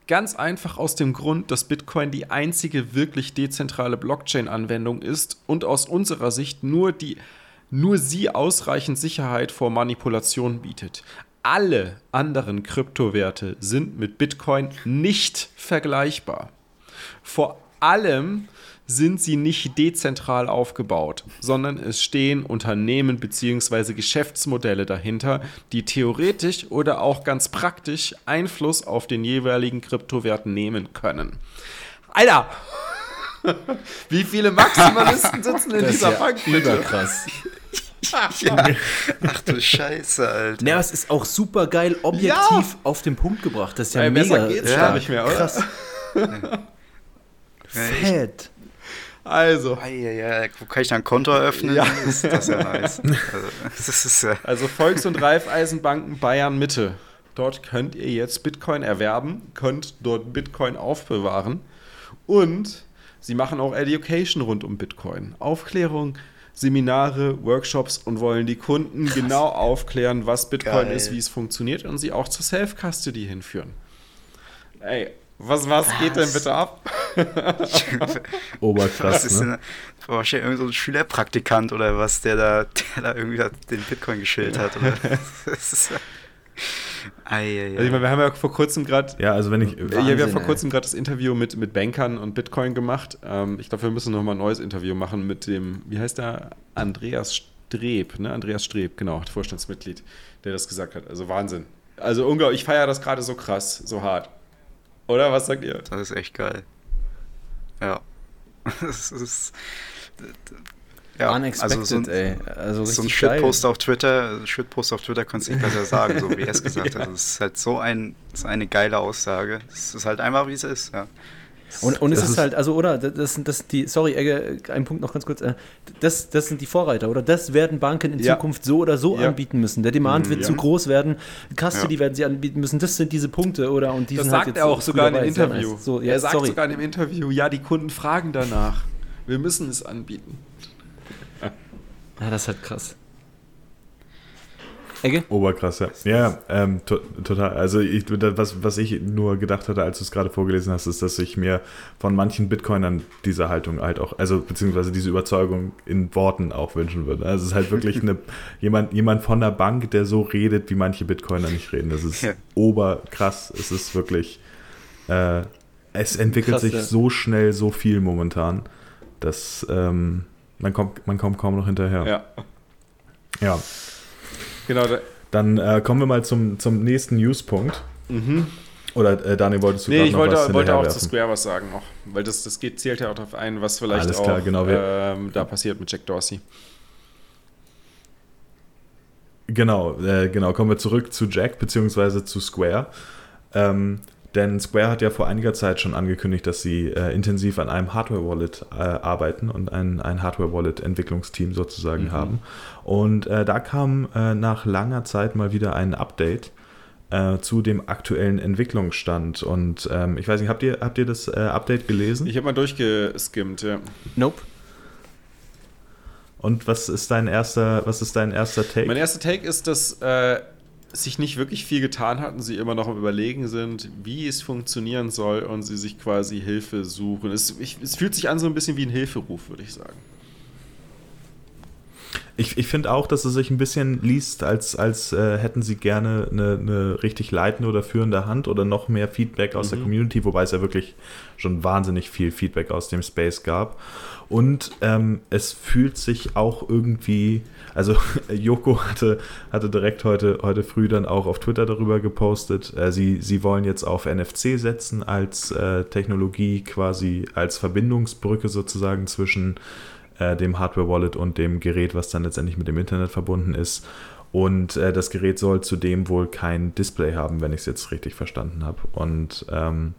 Ganz einfach aus dem Grund, dass Bitcoin die einzige wirklich dezentrale Blockchain-Anwendung ist und aus unserer Sicht nur, die, nur sie ausreichend Sicherheit vor Manipulation bietet. Alle anderen Kryptowerte sind mit Bitcoin nicht vergleichbar. Vor allem sind sie nicht dezentral aufgebaut, sondern es stehen Unternehmen bzw. Geschäftsmodelle dahinter, die theoretisch oder auch ganz praktisch Einfluss auf den jeweiligen Kryptowert nehmen können. Alter! [laughs] Wie viele Maximalisten sitzen in dieser ja Bank? Überkrass. ja. Ach du Scheiße, Alter. Ja, es ist auch super geil objektiv ja. auf den Punkt gebracht. Das ist ja, ja mega geht's ja. nicht mehr, oder? Krass. Fett. Also. Ja, wo kann ich dann ein Konto eröffnen? Ja. Das, [laughs] das ist ja nice. Also, ist, ja also Volks- und Raiffeisenbanken Bayern Mitte. Dort könnt ihr jetzt Bitcoin erwerben, könnt dort Bitcoin aufbewahren und sie machen auch Education rund um Bitcoin. Aufklärung, Seminare, Workshops und wollen die Kunden Krass. genau aufklären, was Bitcoin Geil. ist, wie es funktioniert und sie auch zur Self-Custody hinführen. Ey, was, was, was, geht denn bitte ab? [laughs] Oberkrass, was ist ne? denn, wahrscheinlich irgend so ein Schülerpraktikant oder was, der da, der da irgendwie den Bitcoin geschillt hat. Oder? [laughs] das ist, Ei, also ich meine, wir haben ja vor kurzem gerade. Ja, also wenn ich. Wahnsinn, ja, wir haben vor kurzem gerade das Interview mit, mit Bankern und Bitcoin gemacht. Ähm, ich glaube, wir müssen nochmal ein neues Interview machen mit dem, wie heißt der? Andreas Streb, ne? Andreas Streb, genau, Vorstandsmitglied, der das gesagt hat. Also Wahnsinn. Also unglaublich, ich feiere das gerade so krass, so hart. Oder was sagt ihr? Das ist echt geil. Ja. [laughs] Das ist. Ja, Unexpected, also so ein, ey. Also so ein Shitpost auf Twitter, Shitpost auf Twitter kannst du nicht besser sagen, so wie er es gesagt [laughs] ja. hat. Das ist halt so ein, so eine geile Aussage. Es ist halt einfach, wie es ist, ja. Und, und es ist, ist, halt, also, oder, das sind das die, sorry, Egge, ein Punkt noch ganz kurz, äh, das, das sind die Vorreiter, oder das werden Banken in ja. Zukunft so oder so ja. anbieten müssen. Der Demand mhm, wird ja. zu groß werden, Custody werden sie anbieten müssen, das sind diese Punkte, oder? Und die das sagt halt er auch sogar in dem Interview. So, er sagt sorry. sogar in dem Interview, ja, die Kunden fragen danach. Wir müssen es anbieten. Ja, das ist halt krass. Ecke? Oberkrass, ja. Ja, ähm, to total. Also ich, was, was ich nur gedacht hatte, als du es gerade vorgelesen hast, ist, dass ich mir von manchen Bitcoinern diese Haltung halt auch, also beziehungsweise diese Überzeugung in Worten auch wünschen würde. Also es ist halt wirklich eine, [laughs] jemand, jemand von der Bank, der so redet, wie manche Bitcoiner nicht reden. Das ist ja. oberkrass. Es ist wirklich, äh, es entwickelt krass, sich ja. so schnell so viel momentan, dass ähm, man kommt, man kommt kaum noch hinterher. Ja. Ja. Genau. Dann äh, kommen wir mal zum, zum nächsten Newspunkt. Mhm. Oder äh, Daniel, wolltest du nee, ich noch wollte, was wollte auch zu Square was sagen noch, weil das, das geht, zählt ja auch darauf ein, was vielleicht Alles klar, auch genau, ähm, da passiert mit Jack Dorsey. Genau, äh, genau. Kommen wir zurück zu Jack beziehungsweise zu Square. Ähm, denn Square hat ja vor einiger Zeit schon angekündigt, dass sie äh, intensiv an einem Hardware-Wallet äh, arbeiten und ein, ein Hardware-Wallet-Entwicklungsteam sozusagen mhm. haben. Und äh, da kam äh, nach langer Zeit mal wieder ein Update äh, zu dem aktuellen Entwicklungsstand. Und ähm, ich weiß nicht, habt ihr, habt ihr das äh, Update gelesen? Ich habe mal durchgeskimmt, ja. Nope. Und was ist dein erster, was ist dein erster Take? Mein erster Take ist, dass sich nicht wirklich viel getan hat und sie immer noch am Überlegen sind, wie es funktionieren soll und sie sich quasi Hilfe suchen. Es, ich, es fühlt sich an so ein bisschen wie ein Hilferuf, würde ich sagen. Ich, ich finde auch, dass es sich ein bisschen liest, als, als äh, hätten sie gerne eine, eine, richtig leitende oder führende Hand oder noch mehr Feedback aus mhm. der Community, wobei es ja wirklich schon wahnsinnig viel Feedback aus dem Space gab. Und ähm, es fühlt sich auch irgendwie, also [laughs] Joko hatte, hatte direkt heute, heute früh dann auch auf Twitter darüber gepostet, äh, sie, sie wollen jetzt auf NFC setzen als äh, Technologie, quasi als Verbindungsbrücke sozusagen zwischen äh, dem Hardware-Wallet und dem Gerät, was dann letztendlich mit dem Internet verbunden ist. Und äh, das Gerät soll zudem wohl kein Display haben, wenn ich es jetzt richtig verstanden habe. Und ähm,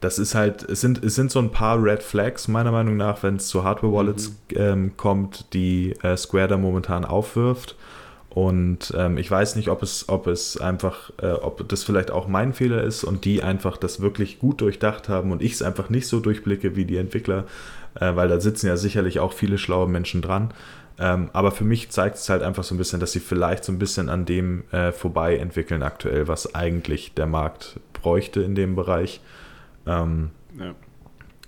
das ist halt, es sind, es sind so ein paar Red Flags, meiner Meinung nach, wenn es zu Hardware-Wallets mhm. ähm, kommt, die äh, Square da momentan aufwirft. Und ähm, ich weiß nicht, ob es, ob es einfach, äh, ob das vielleicht auch mein Fehler ist und die einfach das wirklich gut durchdacht haben und ich es einfach nicht so durchblicke wie die Entwickler äh, weil da sitzen ja sicherlich auch viele schlaue Menschen dran. Ähm, aber für mich zeigt es halt einfach so ein bisschen, dass sie vielleicht so ein bisschen an dem äh, vorbei entwickeln aktuell, was eigentlich der Markt bräuchte in dem Bereich. Ähm, ja.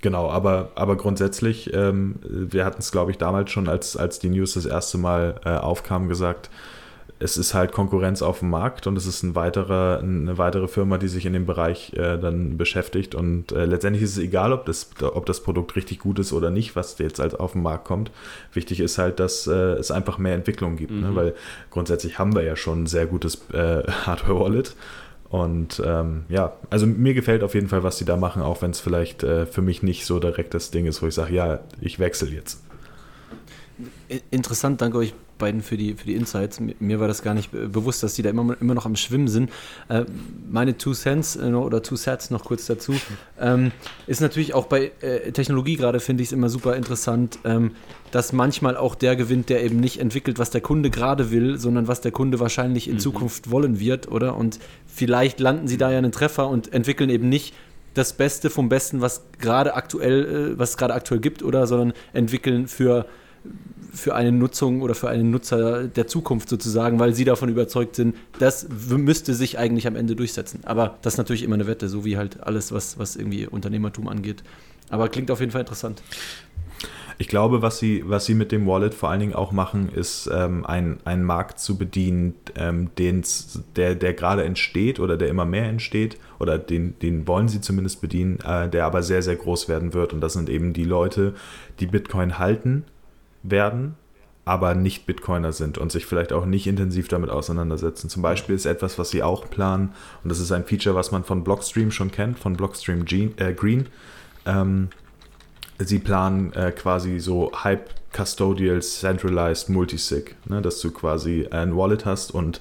Genau, aber, aber grundsätzlich, ähm, wir hatten es, glaube ich, damals schon, als, als die News das erste Mal äh, aufkam, gesagt, es ist halt Konkurrenz auf dem Markt und es ist ein weiterer, eine weitere Firma, die sich in dem Bereich äh, dann beschäftigt. Und äh, letztendlich ist es egal, ob das, ob das Produkt richtig gut ist oder nicht, was jetzt als auf den Markt kommt. Wichtig ist halt, dass äh, es einfach mehr Entwicklung gibt, ne? mhm. ne? weil grundsätzlich haben wir ja schon ein sehr gutes äh, [laughs] Hardware-Wallet. Und ähm, ja, also mir gefällt auf jeden Fall, was die da machen, auch wenn es vielleicht äh, für mich nicht so direkt das Ding ist, wo ich sage, ja, ich wechsle jetzt. Interessant, danke euch beiden für die, für die Insights. Mir war das gar nicht bewusst, dass die da immer, immer noch am Schwimmen sind. Äh, meine Two Cents äh, oder Two Sets noch kurz dazu ähm, ist natürlich auch bei äh, Technologie gerade, finde ich es immer super interessant, ähm, dass manchmal auch der gewinnt, der eben nicht entwickelt, was der Kunde gerade will, sondern was der Kunde wahrscheinlich in mhm. Zukunft wollen wird, oder? Und vielleicht landen sie da ja einen Treffer und entwickeln eben nicht das Beste vom Besten, was gerade aktuell, was es gerade aktuell gibt, oder, sondern entwickeln für für eine Nutzung oder für einen Nutzer der Zukunft sozusagen, weil sie davon überzeugt sind, das müsste sich eigentlich am Ende durchsetzen. Aber das ist natürlich immer eine Wette, so wie halt alles, was, was irgendwie Unternehmertum angeht. Aber klingt auf jeden Fall interessant. Ich glaube, was sie, was sie mit dem Wallet vor allen Dingen auch machen, ist ähm, ein, einen Markt zu bedienen, ähm, der, der gerade entsteht oder der immer mehr entsteht, oder den, den wollen sie zumindest bedienen, äh, der aber sehr, sehr groß werden wird. Und das sind eben die Leute, die Bitcoin halten werden, aber nicht Bitcoiner sind und sich vielleicht auch nicht intensiv damit auseinandersetzen. Zum Beispiel ist etwas, was sie auch planen, und das ist ein Feature, was man von Blockstream schon kennt, von Blockstream äh, Green. Ähm, sie planen äh, quasi so Hype Custodial Centralized Multisig, ne, dass du quasi ein Wallet hast und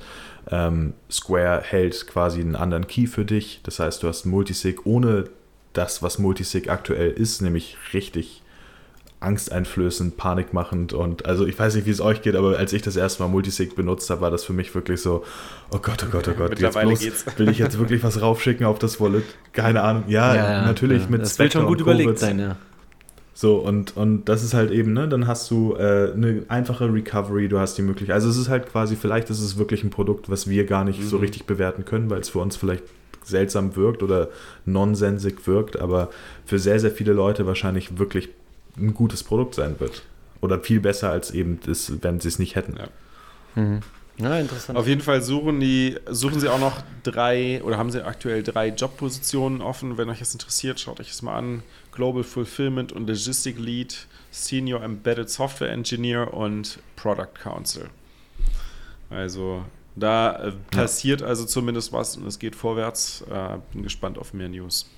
ähm, Square hält quasi einen anderen Key für dich. Das heißt, du hast Multisig ohne das, was Multisig aktuell ist, nämlich richtig angsteinflößend, panikmachend und also ich weiß nicht, wie es euch geht, aber als ich das erste Mal Multisig benutzt habe, war das für mich wirklich so, oh Gott, oh Gott, oh Gott, Mittlerweile jetzt bloß, geht's. will ich jetzt wirklich was raufschicken auf das Wallet? Keine Ahnung. Ja, ja, ja natürlich ja. mit Das wird schon gut überlegt sein, ja. So, und, und das ist halt eben, ne, dann hast du äh, eine einfache Recovery, du hast die Möglichkeit, also es ist halt quasi, vielleicht ist es wirklich ein Produkt, was wir gar nicht mhm. so richtig bewerten können, weil es für uns vielleicht seltsam wirkt oder nonsensig wirkt, aber für sehr, sehr viele Leute wahrscheinlich wirklich ein gutes Produkt sein wird. Oder viel besser als eben das, wenn sie es nicht hätten. Ja. Mhm. Ja, interessant. Auf jeden Fall suchen, die, suchen sie auch noch drei oder haben sie aktuell drei Jobpositionen offen. Wenn euch das interessiert, schaut euch das mal an. Global Fulfillment und Logistic Lead, Senior Embedded Software Engineer und Product Council. Also da äh, passiert ja. also zumindest was und es geht vorwärts. Äh, bin gespannt auf mehr News.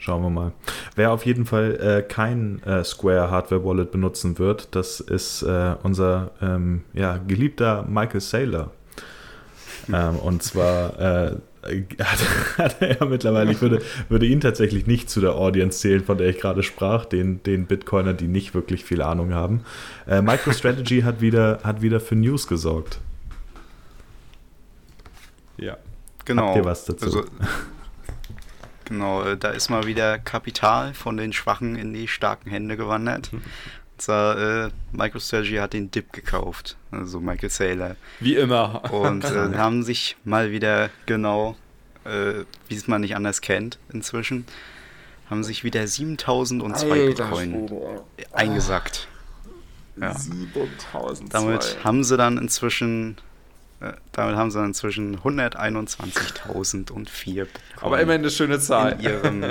Schauen wir mal. Wer auf jeden Fall äh, kein äh, Square Hardware Wallet benutzen wird, das ist äh, unser ähm, ja, geliebter Michael Saylor. Ähm, und zwar äh, [laughs] hat, hat, er ja mittlerweile, ich würde, würde ihn tatsächlich nicht zu der Audience zählen, von der ich gerade sprach, den, den Bitcoiner, die nicht wirklich viel Ahnung haben. Äh, MicroStrategy hat wieder, hat wieder für News gesorgt. Ja. Genau. Habt ihr was dazu? Also, Genau, äh, da ist mal wieder Kapital von den Schwachen in die starken Hände gewandert. Mhm. Und zwar, äh, MicroStrategy hat den Dip gekauft, also Michael Saylor. Wie immer. Und äh, [laughs] haben sich mal wieder, genau, äh, wie es man nicht anders kennt inzwischen, haben sich wieder 7002 Alter, Bitcoin eingesackt. Ja. 7002. Damit haben sie dann inzwischen damit haben sie inzwischen 121.004 Aber immerhin eine schöne Zahl. In ihrem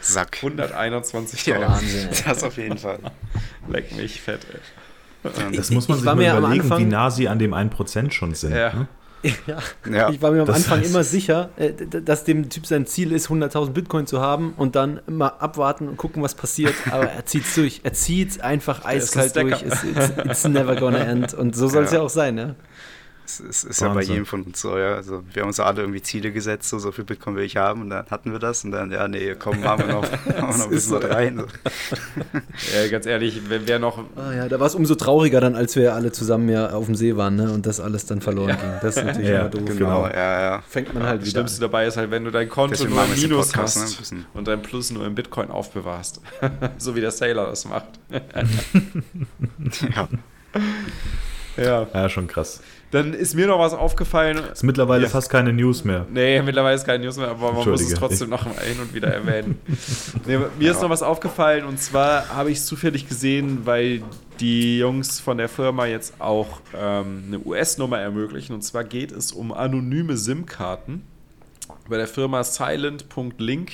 Sack. [laughs] 121.000. Ja, Wahnsinn. Das auf jeden Fall. Leck mich fett, ey. Das muss man ich sich mal überlegen, Anfang, wie nah sie an dem 1% schon sind. Ja. Ne? Ja. ja. Ich war mir am das Anfang heißt, immer sicher, äh, dass dem Typ sein Ziel ist, 100.000 Bitcoin zu haben und dann mal abwarten und gucken, was passiert. [laughs] Aber er zieht es durch. Er zieht es einfach eiskalt durch. It's, it's, it's, never gonna end. Und so soll es ja. ja. auch sein, ja. Es, es ist ja bei jedem von uns so, ja. Also wir haben uns alle irgendwie Ziele gesetzt, so, so viel Bitcoin will ich haben und dann hatten wir das und dann, ja, nee, komm, machen wir noch, [laughs] machen wir noch ein bisschen so, rein. So. [laughs] Ja, ganz ehrlich, wenn wer noch. Ah, ja, da war es umso trauriger dann, als wir alle zusammen ja auf dem See waren, ne? Und das alles dann verloren ja. ging. Das ist natürlich [laughs] ja, immer doof. Genau, ja, ja. Fängt man halt das wieder. Das Schlimmste dabei ist halt, wenn du dein Konto nur im Minus Podcast, ne? hast und dein Plus nur im Bitcoin aufbewahrst. so wie der Sailor das macht. ja. Ja. Ja, schon krass. Dann ist mir noch was aufgefallen. Ist mittlerweile ja. fast keine News mehr. Nee, mittlerweile ist keine News mehr, aber man muss es trotzdem noch mal hin und wieder erwähnen. [laughs] nee, mir ja. ist noch was aufgefallen und zwar habe ich es zufällig gesehen, weil die Jungs von der Firma jetzt auch ähm, eine US-Nummer ermöglichen. Und zwar geht es um anonyme SIM-Karten. Bei der Firma silent.link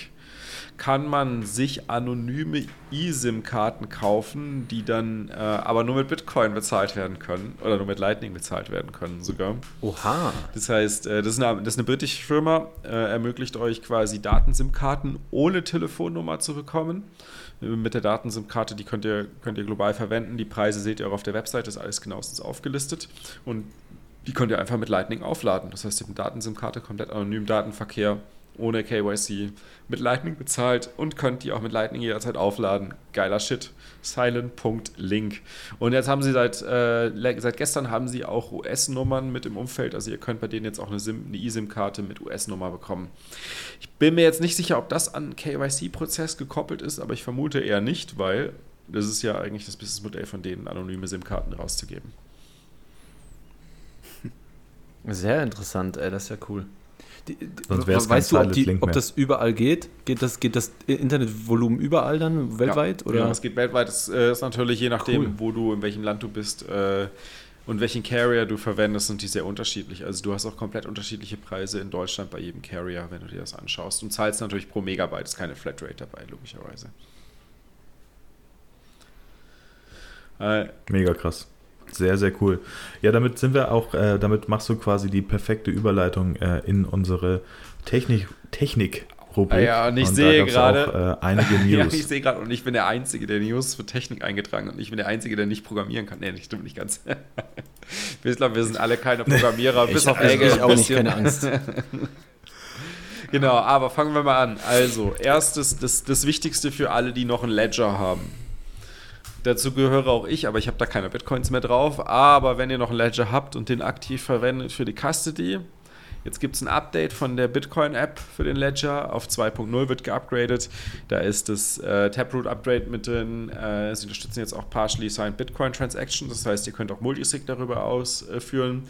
kann man sich anonyme eSIM-Karten kaufen, die dann äh, aber nur mit Bitcoin bezahlt werden können oder nur mit Lightning bezahlt werden können sogar. Oha. Das heißt, äh, das, ist eine, das ist eine britische Firma, äh, ermöglicht euch quasi Daten-SIM-Karten ohne Telefonnummer zu bekommen mit der Daten-SIM-Karte, die könnt ihr, könnt ihr global verwenden. Die Preise seht ihr auch auf der Website, ist alles genauestens aufgelistet. Und die könnt ihr einfach mit Lightning aufladen. Das heißt, ihr habt eine Daten-SIM-Karte, komplett anonym Datenverkehr, ohne KYC, mit Lightning bezahlt und könnt die auch mit Lightning jederzeit aufladen. Geiler Shit. Silent.link. Und jetzt haben sie seit, äh, seit gestern haben sie auch US-Nummern mit im Umfeld. Also ihr könnt bei denen jetzt auch eine, eSIM-Karte mit US-Nummer bekommen. Ich bin mir jetzt nicht sicher, ob das an KYC-Prozess gekoppelt ist, aber ich vermute eher nicht, weil das ist ja eigentlich das Businessmodell von denen, anonyme SIM-Karten rauszugeben. Sehr interessant, ey, das ist ja cool. Die, die, Sonst wäre es Weißt du, ob, die, ob, das überall geht? Geht das, geht das Internetvolumen überall dann weltweit? Ja, oder? ja es geht weltweit. Es äh, ist natürlich je nachdem, cool. wo du, in welchem Land du bist äh, und welchen Carrier du verwendest, sind die sehr unterschiedlich. Also du hast auch komplett unterschiedliche Preise in Deutschland bei jedem Carrier, wenn du dir das anschaust. Und zahlst natürlich pro Megabyte, ist keine Flatrate dabei, logischerweise. Äh, Mega krass. Sehr, sehr cool. Ja, damit sind wir auch, äh, damit machst du quasi die perfekte Überleitung äh, in unsere Technik, Technik Rubrik. Ah ja, und ich und sehe gerade. Äh, einige [laughs] News. ja, ich sehe gerade, und ich bin der Einzige, der News für Technik eingetragen hat. Und ich bin der Einzige, der nicht programmieren kann. Nee, das stimmt nicht ganz. [laughs] ich glaube, wir sind alle keine Programmierer, [laughs] bis auf Ege. Ich auch nicht, keine Angst. genau, aber fangen wir mal an. Also, erstes, das, das Wichtigste für alle, die noch ein Ledger haben. Dazu gehöre auch ich, aber ich habe da keine Bitcoins mehr drauf. Aber wenn ihr noch einen Ledger habt und den aktiv verwendet für die Custody, jetzt gibt es ein Update von der Bitcoin-App für den Ledger. Auf 2.0 wird geupgradet. Da ist das äh, Taproot-Upgrade mit drin. Äh, sie unterstützen jetzt auch partially signed Bitcoin Transactions. Das heißt, ihr könnt auch Multisig darüber ausführen.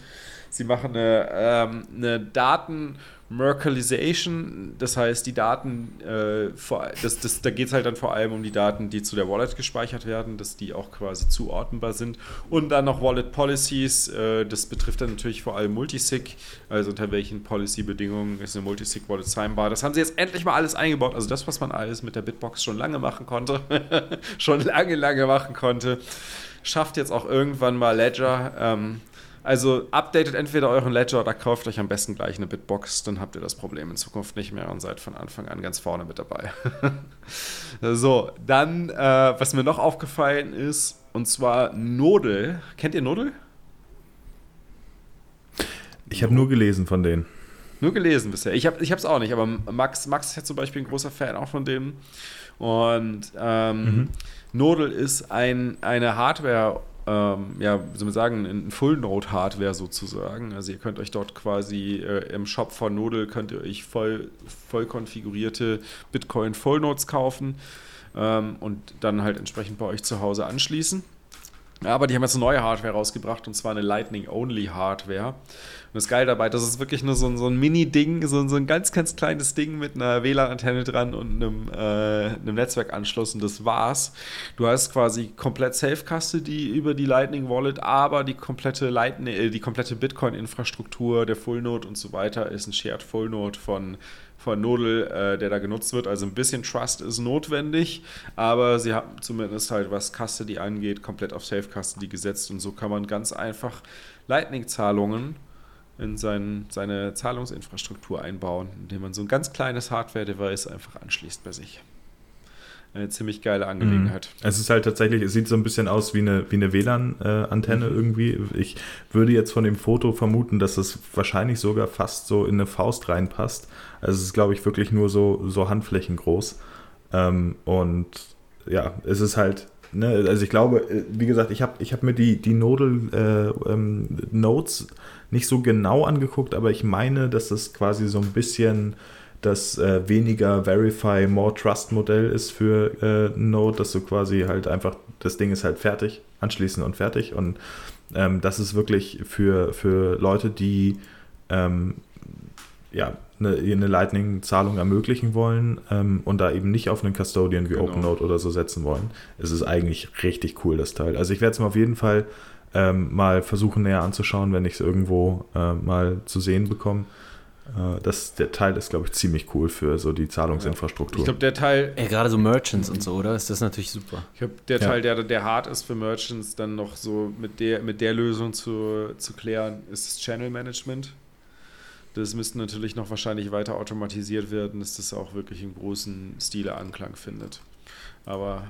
Sie machen eine, ähm, eine Daten- Merkalization, das heißt, die Daten, äh, vor, das, das, da geht es halt dann vor allem um die Daten, die zu der Wallet gespeichert werden, dass die auch quasi zuordnenbar sind. Und dann noch Wallet Policies, äh, das betrifft dann natürlich vor allem Multisig, also unter welchen Policy-Bedingungen ist eine Multisig-Wallet signbar. Das haben sie jetzt endlich mal alles eingebaut, also das, was man alles mit der Bitbox schon lange machen konnte, [laughs] schon lange, lange machen konnte, schafft jetzt auch irgendwann mal Ledger. Ähm, also updatet entweder euren Ledger oder kauft euch am besten gleich eine Bitbox, dann habt ihr das Problem in Zukunft nicht mehr und seid von Anfang an ganz vorne mit dabei. [laughs] so, dann, äh, was mir noch aufgefallen ist, und zwar Nodel. Kennt ihr Nodel? Ich habe nur gelesen von denen. Nur gelesen bisher. Ich habe es auch nicht, aber Max, Max ist ja zum Beispiel ein großer Fan auch von denen. Und ähm, mhm. Nodel ist ein, eine Hardware- ähm, ja, wie soll man sagen, in Full-Node-Hardware sozusagen. Also ihr könnt euch dort quasi äh, im Shop von Nodel könnt ihr euch voll, voll konfigurierte Bitcoin Full-Nodes kaufen ähm, und dann halt entsprechend bei euch zu Hause anschließen. Aber die haben jetzt eine neue Hardware rausgebracht und zwar eine Lightning-Only-Hardware. Und das Geile dabei, das ist wirklich nur so ein, so ein Mini-Ding, so, so, ein ganz, ganz kleines Ding mit einer WLAN-Antenne dran und einem, äh, einem Netzwerkanschluss und das war's. Du hast quasi komplett Self-Custody über die Lightning Wallet, aber die komplette Lightning, äh, komplette Bitcoin-Infrastruktur, der Full-Node und so weiter ist ein Shared Full-Node von von Nodel, äh, der da genutzt wird. Also ein bisschen Trust ist notwendig, aber sie haben zumindest halt, was Custody angeht, komplett auf Safe-Custody gesetzt und so kann man ganz einfach Lightning-Zahlungen in sein, seine Zahlungsinfrastruktur einbauen, indem man so ein ganz kleines Hardware-Device einfach anschließt bei sich eine ziemlich geile Angelegenheit. Mhm. Es ist halt tatsächlich, es sieht so ein bisschen aus wie eine, wie eine WLAN-Antenne mhm. irgendwie. Ich würde jetzt von dem Foto vermuten, dass es wahrscheinlich sogar fast so in eine Faust reinpasst. Also es ist, glaube ich, wirklich nur so, so handflächengroß. Ähm, und ja, es ist halt, ne, also ich glaube, äh, wie gesagt, ich habe ich hab mir die, die Nodal äh, ähm, nicht so genau angeguckt, aber ich meine, dass das quasi so ein bisschen das äh, weniger Verify, More Trust Modell ist für äh, Node, dass du quasi halt einfach, das Ding ist halt fertig, anschließen und fertig. Und ähm, das ist wirklich für, für Leute, die ähm, ja, eine, eine Lightning-Zahlung ermöglichen wollen ähm, und da eben nicht auf einen Custodian wie genau. OpenNode oder so setzen wollen, ist es eigentlich richtig cool, das Teil. Also ich werde es mir auf jeden Fall ähm, mal versuchen näher anzuschauen, wenn ich es irgendwo äh, mal zu sehen bekomme. Äh, das, der Teil ist, glaube ich, ziemlich cool für so die Zahlungsinfrastruktur. Ich glaube, der Teil. Ja, gerade so Merchants und so, oder? Ist das natürlich super. Ich glaube, der Teil, der, der hart ist für Merchants, dann noch so mit der, mit der Lösung zu, zu klären, ist das Channel Management. Das müsste natürlich noch wahrscheinlich weiter automatisiert werden, dass das auch wirklich im großen Stile Anklang findet. Aber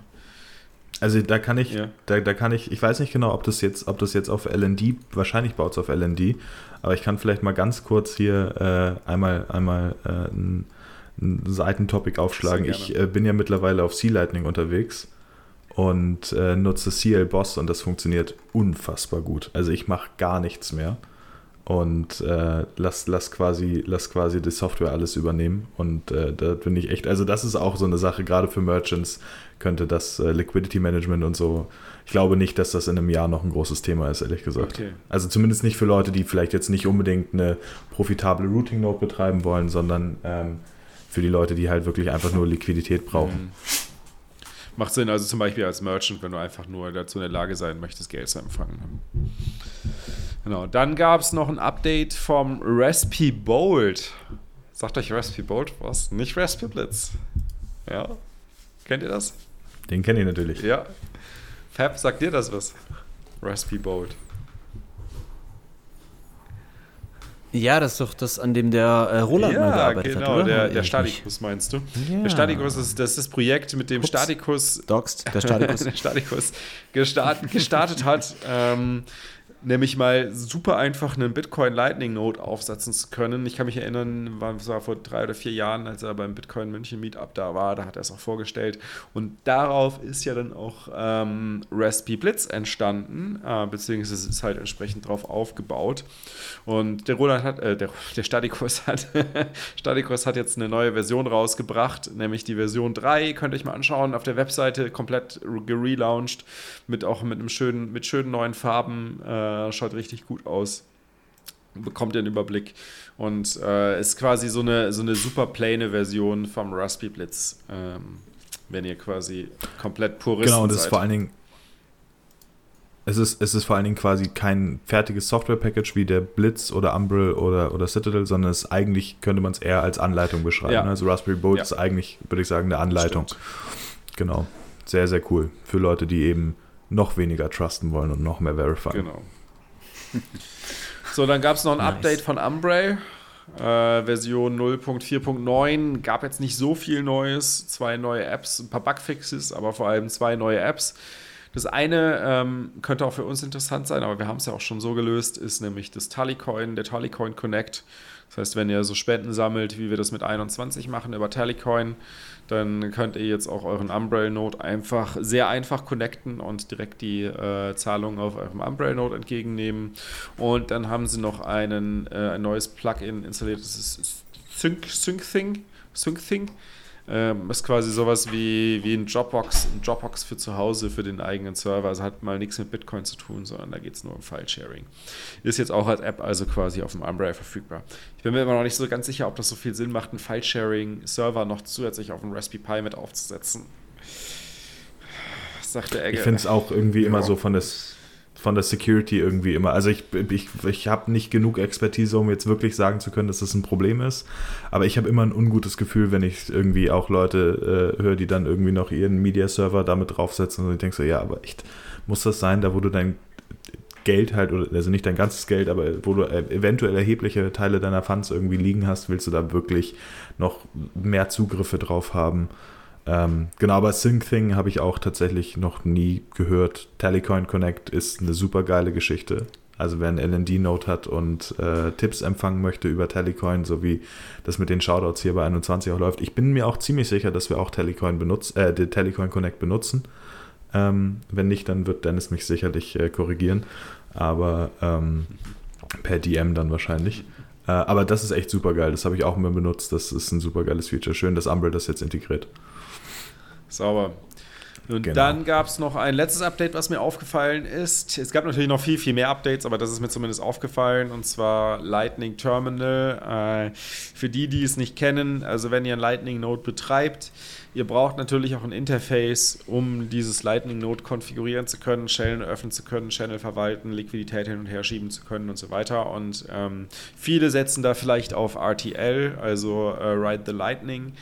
also da kann ich, ja. da, da kann ich, ich weiß nicht genau, ob das jetzt, ob das jetzt auf LND, wahrscheinlich baut es auf LND, aber ich kann vielleicht mal ganz kurz hier äh, einmal, einmal äh, ein, ein Seitentopic aufschlagen. Ich äh, bin ja mittlerweile auf Sea Lightning unterwegs und äh, nutze CL Boss und das funktioniert unfassbar gut. Also ich mache gar nichts mehr und äh, lass, lass, quasi, lass quasi die Software alles übernehmen. Und äh, da bin ich echt, also das ist auch so eine Sache, gerade für Merchants könnte das äh, Liquidity Management und so. Ich glaube nicht, dass das in einem Jahr noch ein großes Thema ist, ehrlich gesagt. Okay. Also zumindest nicht für Leute, die vielleicht jetzt nicht unbedingt eine profitable Routing Node betreiben wollen, sondern ähm, für die Leute, die halt wirklich einfach nur Liquidität brauchen. Mhm. Macht Sinn, also zum Beispiel als Merchant, wenn du einfach nur dazu in der Lage sein möchtest, Geld zu empfangen. Genau, dann gab es noch ein Update vom Raspi Bolt. Sagt euch Raspi Bolt was? Nicht Raspi Blitz. Ja, kennt ihr das? Den kenne ich natürlich. Ja. Fab, sagt dir das was? Raspi Bolt. Ja, das ist doch das, an dem der äh, Roland ja, mal gearbeitet genau, hat, oder? der, der Statikus meinst du? Ja. Der Statikus ist das, ist das Projekt, mit dem Ups. Statikus... Doxt, der Statikus. [laughs] der Statikus gestartet, gestartet hat. Ähm, nämlich mal super einfach einen Bitcoin Lightning Node aufsetzen zu können. Ich kann mich erinnern, das war vor drei oder vier Jahren, als er beim Bitcoin München Meetup da war, da hat er es auch vorgestellt. Und darauf ist ja dann auch ähm, Raspi Blitz entstanden, äh, beziehungsweise ist halt entsprechend drauf aufgebaut. Und der Roland hat, äh, der, der Stadikurs hat, [laughs] Stadikurs hat jetzt eine neue Version rausgebracht, nämlich die Version 3, könnt ihr euch mal anschauen, auf der Webseite komplett gelauncht, mit auch mit einem schönen, mit schönen neuen Farben. Äh, äh, schaut richtig gut aus. Bekommt einen Überblick. Und äh, ist quasi so eine, so eine super plane Version vom Raspi Blitz. Ähm, wenn ihr quasi komplett Puristen Genau, und das ist vor allen Dingen es ist, es ist vor allen Dingen quasi kein fertiges Software-Package wie der Blitz oder Umbrel oder, oder Citadel, sondern es eigentlich könnte man es eher als Anleitung beschreiben. Ja. Also Raspberry Bolt ja. ist eigentlich, würde ich sagen, eine Anleitung. Stimmt. Genau. Sehr, sehr cool. Für Leute, die eben noch weniger trusten wollen und noch mehr verifieren. Genau. So, dann gab es noch ein nice. Update von Umbrey. Äh, Version 0.4.9 gab jetzt nicht so viel Neues, zwei neue Apps, ein paar Bugfixes, aber vor allem zwei neue Apps. Das eine ähm, könnte auch für uns interessant sein, aber wir haben es ja auch schon so gelöst, ist nämlich das Tallycoin, der Tallycoin Connect. Das heißt, wenn ihr so Spenden sammelt, wie wir das mit 21 machen über Tallycoin, dann könnt ihr jetzt auch euren Umbrella-Node einfach sehr einfach connecten und direkt die äh, Zahlung auf eurem Umbrella-Node entgegennehmen. Und dann haben sie noch einen, äh, ein neues Plugin installiert, das ist Sync, SyncThing. SyncThing. Ähm, ist quasi sowas wie, wie ein Dropbox, ein Dropbox für zu Hause, für den eigenen Server. Also hat mal nichts mit Bitcoin zu tun, sondern da geht es nur um File-Sharing. Ist jetzt auch als App also quasi auf dem Umbrella verfügbar. Ich bin mir immer noch nicht so ganz sicher, ob das so viel Sinn macht, einen File-Sharing-Server noch zusätzlich auf dem Raspberry Pi mit aufzusetzen. Sagt der Egge. Ich finde es auch irgendwie ja. immer so von des von der Security irgendwie immer. Also ich, ich, ich habe nicht genug Expertise, um jetzt wirklich sagen zu können, dass das ein Problem ist. Aber ich habe immer ein ungutes Gefühl, wenn ich irgendwie auch Leute äh, höre, die dann irgendwie noch ihren Media-Server damit draufsetzen und ich denke so, ja, aber echt, muss das sein, da wo du dein Geld halt, oder also nicht dein ganzes Geld, aber wo du äh, eventuell erhebliche Teile deiner Funds irgendwie liegen hast, willst du da wirklich noch mehr Zugriffe drauf haben? Ähm, genau, aber SyncThing habe ich auch tatsächlich noch nie gehört. Tallycoin Connect ist eine super geile Geschichte. Also wer einen LND-Node hat und äh, Tipps empfangen möchte über Tallycoin, so wie das mit den Shoutouts hier bei 21 auch läuft. Ich bin mir auch ziemlich sicher, dass wir auch Tallycoin benutzen, äh, den Tallycoin Connect benutzen. Ähm, wenn nicht, dann wird Dennis mich sicherlich äh, korrigieren. Aber ähm, per DM dann wahrscheinlich. Äh, aber das ist echt super geil. Das habe ich auch immer benutzt. Das ist ein super geiles Feature. Schön, dass Umbrel das jetzt integriert. Sauber. Und genau. dann gab es noch ein letztes Update, was mir aufgefallen ist. Es gab natürlich noch viel, viel mehr Updates, aber das ist mir zumindest aufgefallen. Und zwar Lightning Terminal. Äh, für die, die es nicht kennen, also wenn ihr ein Lightning Node betreibt, ihr braucht natürlich auch ein Interface, um dieses Lightning Node konfigurieren zu können, Channel öffnen zu können, Channel verwalten, Liquidität hin und her schieben zu können und so weiter. Und ähm, viele setzen da vielleicht auf RTL, also äh, Ride the Lightning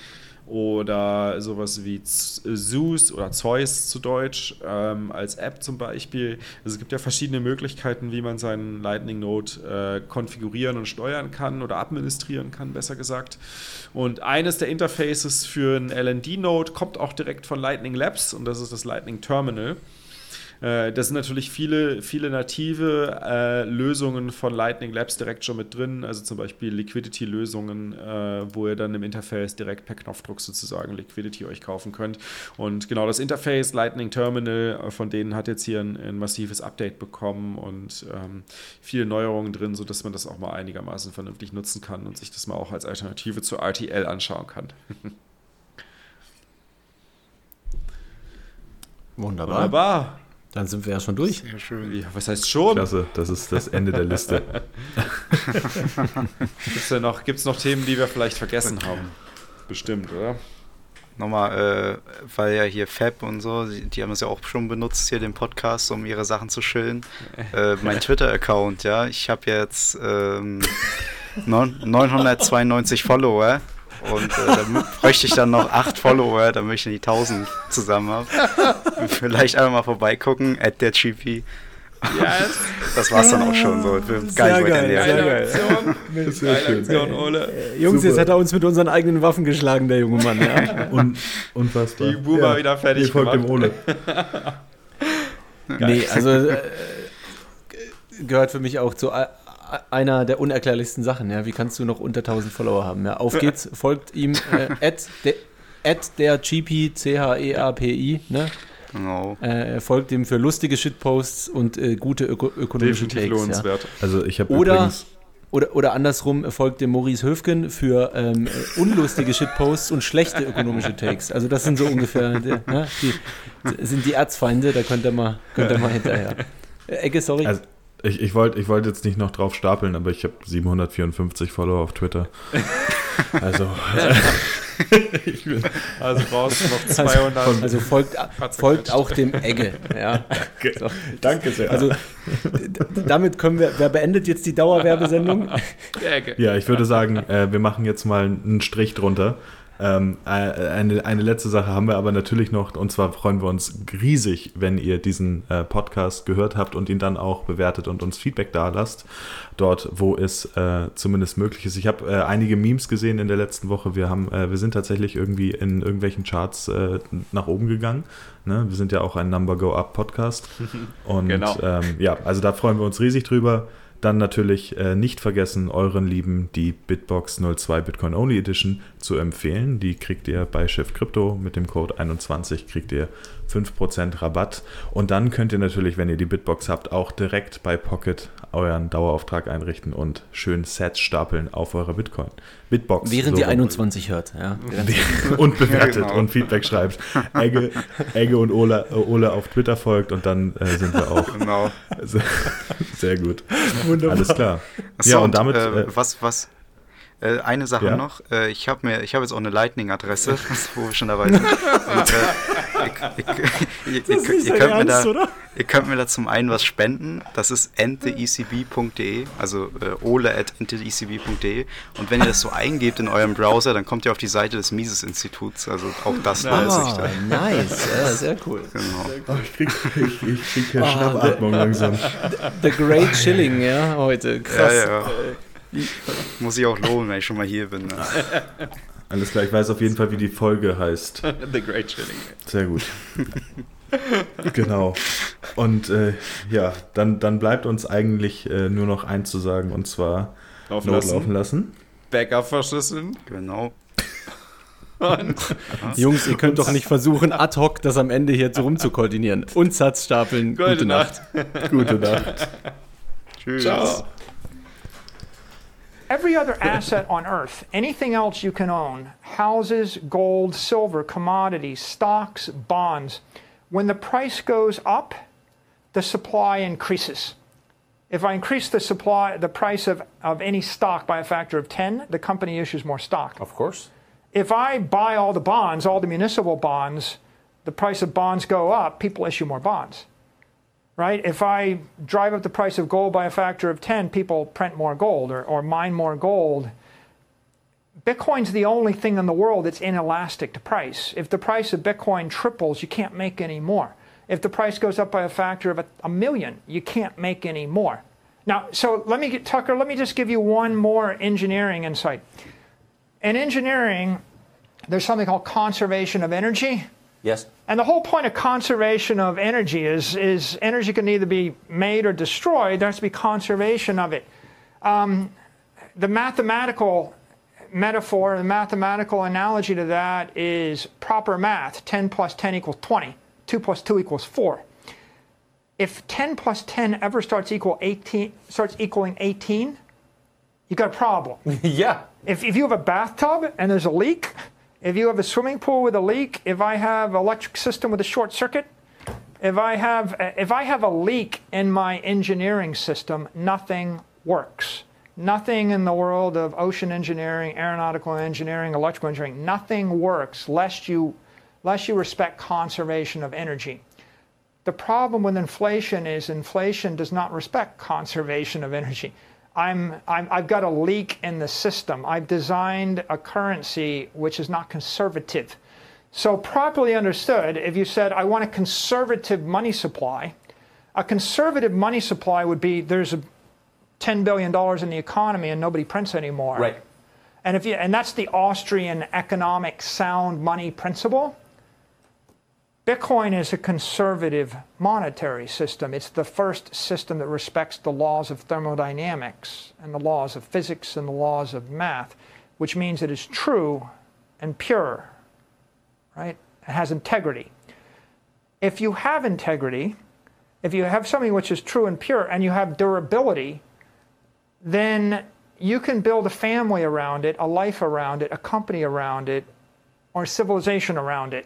oder sowas wie Zeus oder Zeus zu Deutsch ähm, als App zum Beispiel. Also es gibt ja verschiedene Möglichkeiten, wie man seinen Lightning Node äh, konfigurieren und steuern kann oder administrieren kann, besser gesagt. Und eines der Interfaces für einen LND Node kommt auch direkt von Lightning Labs und das ist das Lightning Terminal. Äh, da sind natürlich viele, viele native äh, Lösungen von Lightning Labs direkt schon mit drin, also zum Beispiel Liquidity-Lösungen, äh, wo ihr dann im Interface direkt per Knopfdruck sozusagen Liquidity euch kaufen könnt. Und genau das Interface Lightning Terminal, äh, von denen hat jetzt hier ein, ein massives Update bekommen und ähm, viele Neuerungen drin, sodass man das auch mal einigermaßen vernünftig nutzen kann und sich das mal auch als Alternative zu RTL anschauen kann. [laughs] Wunderbar. Wunderbar. Dann sind wir ja schon durch. Sehr schön. Ja, was heißt schon? Klasse, das ist das Ende der Liste. [laughs] Gibt es noch, gibt's noch Themen, die wir vielleicht vergessen haben? Bestimmt, oder? Nochmal, äh, weil ja hier Fab und so, die, die, haben es ja auch schon benutzt, hier den Podcast, um ihre Sachen zu schillen. [laughs] Äh, mein Twitter-Account, ja, ich habe jetzt ähm, 992 Follower. Und äh, da [laughs] bräuchte ich dann noch acht Follower, damit ich die 1000 zusammen habe. Vielleicht einfach mal vorbeigucken, at der GP. Yes. [laughs] Das war's dann auch schon so. Gar nicht geil, sehr geil. Sehr schön. Aktion, Ole. Äh, Jungs, Super. jetzt hat er uns mit unseren eigenen Waffen geschlagen, der junge Mann. Ja. [laughs] Und, unfassbar. Die Boomer ja. wieder fertig Ihr folgt dem Ole. nee, also äh, gehört für mich auch zu einer der unerklärlichsten Sachen. Ja, wie kannst du noch unter 1000 Follower haben? Ja, auf geht's, folgt ihm [laughs] äh, at, de, at der GP, C-H-E-A-P-I, ne? Genau. Äh, folgt ihm für lustige Shitposts und äh, gute öko ökonomische Definitiv Takes. Ja. Also ich habe oder, oder, oder andersrum folgt dem Maurice Höfgen für ähm, äh, unlustige Shitposts und schlechte ökonomische Takes. Also das sind so ungefähr die, ne, die sind die Erzfeinde, da könnt ihr mal, könnt ihr mal hinterher. Äh, Ecke, sorry. Also, ich, ich wollte ich wollt jetzt nicht noch drauf stapeln, aber ich habe 754 Follower auf Twitter. [laughs] also. [laughs] ich bin, also brauchst du noch 200. Also, also folgt, folgt auch dem Egge. Ja. So. Danke sehr. Also damit können wir, wer beendet jetzt die Dauerwerbesendung? Ja, ich würde sagen, äh, wir machen jetzt mal einen Strich drunter. Ähm, äh, eine, eine letzte Sache haben wir aber natürlich noch, und zwar freuen wir uns riesig, wenn ihr diesen äh, Podcast gehört habt und ihn dann auch bewertet und uns Feedback da lasst, dort, wo es äh, zumindest möglich ist. Ich habe äh, einige Memes gesehen in der letzten Woche. Wir, haben, äh, wir sind tatsächlich irgendwie in irgendwelchen Charts äh, nach oben gegangen. Ne? Wir sind ja auch ein Number Go Up Podcast. [laughs] Und genau. ähm, ja, also da freuen wir uns riesig drüber. Dann natürlich äh, nicht vergessen, euren Lieben die Bitbox 02 Bitcoin Only Edition zu empfehlen. Die kriegt ihr bei Chef Crypto mit dem Code 21 kriegt ihr 5% Rabatt. Und dann könnt ihr natürlich, wenn ihr die Bitbox habt, auch direkt bei Pocket euren Dauerauftrag einrichten und schön Sets stapeln auf eurer Bitcoin. Bitbox. Während so ihr 21 hört, ja. [laughs] und bewertet ja, genau. und Feedback schreibt. Egge, Egge und Ole, Ole auf Twitter folgt und dann äh, sind wir auch. Genau. [laughs] Sehr gut. Wunderbar. Alles klar. So, ja, und damit. Äh, äh, was, was, äh, eine Sache ja? noch. Äh, ich habe mir, jetzt auch eine Lightning-Adresse, [laughs] wo wir schon dabei sind. Äh, ihr, könnt mir da, ihr könnt mir da zum einen was spenden. Das ist enteecb.de, also äh, ole at enteecb.de. Und wenn ihr das so eingebt in eurem Browser, dann kommt ihr auf die Seite des Mises-Instituts. Also auch das ah, weiß ich da. Nice, ja, sehr cool. Genau. Oh, ich krieg, ich, ich krieg ja oh, Schnappatmung langsam. The Great Chilling, ja, heute. Krass. Ja, ja. [laughs] Muss ich auch lohnen, wenn ich schon mal hier bin. Ne? [laughs] Alles klar, ich weiß auf jeden Fall, wie die Folge heißt. [laughs] The Great Chilling. Sehr gut. genau. Und äh, ja, dann, dann bleibt uns eigentlich äh, nur noch eins zu sagen und zwar laufen lassen. laufen lassen. Backup verschlüsseln. Genau. Jungs, ihr könnt doch nicht versuchen, ad hoc das am Ende hier so rumzukoordinieren. Und Satz stapeln. Gute, Gute Nacht. Nacht. Gute Nacht. Tschüss. Ciao. Every other asset on earth, anything else you can own, houses, gold, silver, commodities, stocks, bonds, When the price goes up, the supply increases. If I increase the supply, the price of, of any stock by a factor of 10, the company issues more stock. Of course. If I buy all the bonds, all the municipal bonds, the price of bonds go up, people issue more bonds. Right? If I drive up the price of gold by a factor of 10, people print more gold or, or mine more gold. Bitcoin's the only thing in the world that's inelastic to price. If the price of Bitcoin triples, you can't make any more. If the price goes up by a factor of a, a million, you can't make any more. Now, so let me get, Tucker, let me just give you one more engineering insight. In engineering, there's something called conservation of energy. Yes. And the whole point of conservation of energy is, is energy can either be made or destroyed. There has to be conservation of it. Um, the mathematical metaphor, the mathematical analogy to that is proper math 10 plus 10 equals 20. 2 plus 2 equals 4. If 10 plus 10 ever starts equal 18 starts equaling 18, you've got a problem. [laughs] yeah. If, if you have a bathtub and there's a leak, if you have a swimming pool with a leak, if I have electric system with a short circuit, if I have if I have a leak in my engineering system, nothing works. Nothing in the world of ocean engineering, aeronautical engineering, electrical engineering, nothing works lest you lest you respect conservation of energy. The problem with inflation is inflation does not respect conservation of energy. I'm, i have got a leak in the system. I've designed a currency which is not conservative. So, properly understood, if you said, I want a conservative money supply, a conservative money supply would be there's $10 billion in the economy and nobody prints anymore. Right. And, if you, and that's the Austrian economic sound money principle. Bitcoin is a conservative monetary system. It's the first system that respects the laws of thermodynamics and the laws of physics and the laws of math, which means it is true and pure, right? It has integrity. If you have integrity, if you have something which is true and pure and you have durability, then you can build a family around it, a life around it, a company around it, or civilization around it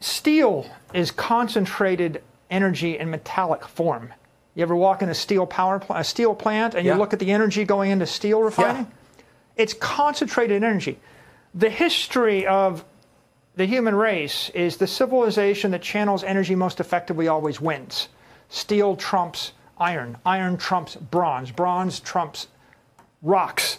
Steel is concentrated energy in metallic form. You ever walk in a steel power pl- a steel plant and yeah. you look at the energy going into steel refining? Yeah. It's concentrated energy. The history of the human race is the civilization that channels energy most effectively always wins. Steel trumps iron, iron trumps bronze, bronze trumps rocks.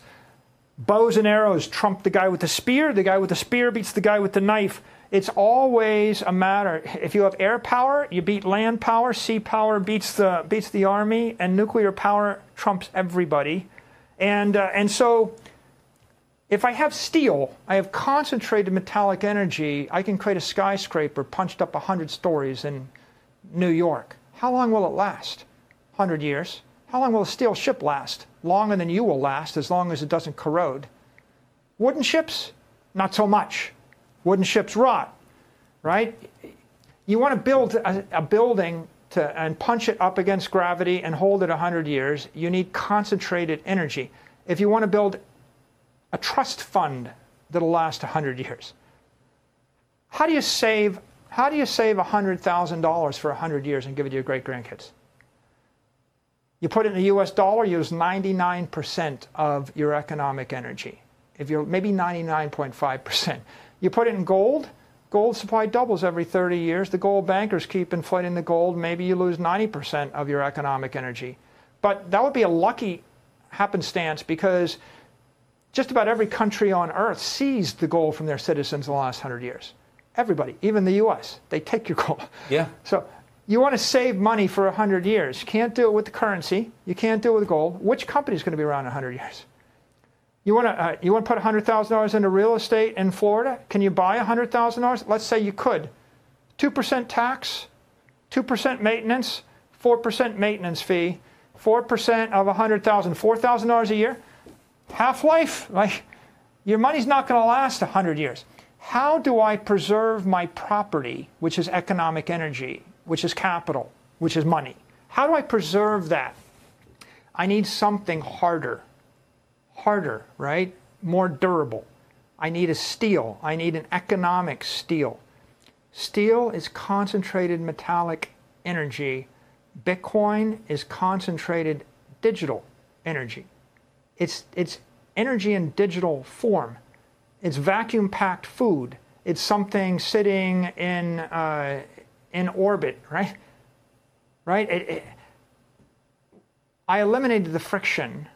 Bows and arrows trump the guy with the spear, the guy with the spear beats the guy with the knife it's always a matter. If you have air power, you beat land power. Sea power beats the beats the army, and nuclear power trumps everybody. And uh, and so, if I have steel, I have concentrated metallic energy. I can create a skyscraper punched up hundred stories in New York. How long will it last? Hundred years. How long will a steel ship last? Longer than you will last, as long as it doesn't corrode. Wooden ships, not so much Wooden ships rot, right? You want to build a, a building to, and punch it up against gravity and hold it 100 years, you need concentrated energy. If you want to build a trust fund that'll last 100 years, how do you save how do you save $100,000 for 100 years and give it to your great grandkids? You put it in the US dollar, you use 99% of your economic energy. If you're maybe 99.5%. You put it in gold, gold supply doubles every 30 years. The gold bankers keep inflating the gold. Maybe you lose 90% of your economic energy. But that would be a lucky happenstance because just about every country on earth seized the gold from their citizens in the last 100 years. Everybody, even the US, they take your gold. Yeah. [laughs] So you want to save money for 100 years. You can't do it with the currency. You can't do it with gold. Which company is going to be around 100 years? You want to uh, you want to put $100,000 into real estate in Florida? Can you buy $100,000? Let's say you could. 2% tax, 2% maintenance, 4% maintenance fee, 4% of $100,000, $4,000 a year. Half life, [laughs] like your money's not going to last 100 years. How do I preserve my property, which is economic energy, which is capital, which is money? How do I preserve that? I need something harder harder, right? More durable. I need a steel. I need an economic steel. Steel is concentrated metallic energy. Bitcoin is concentrated digital energy. It's, it's energy in digital form. It's vacuum packed food. It's something sitting in, uh, in orbit, [laughs] right? Right? It, it, I eliminated the friction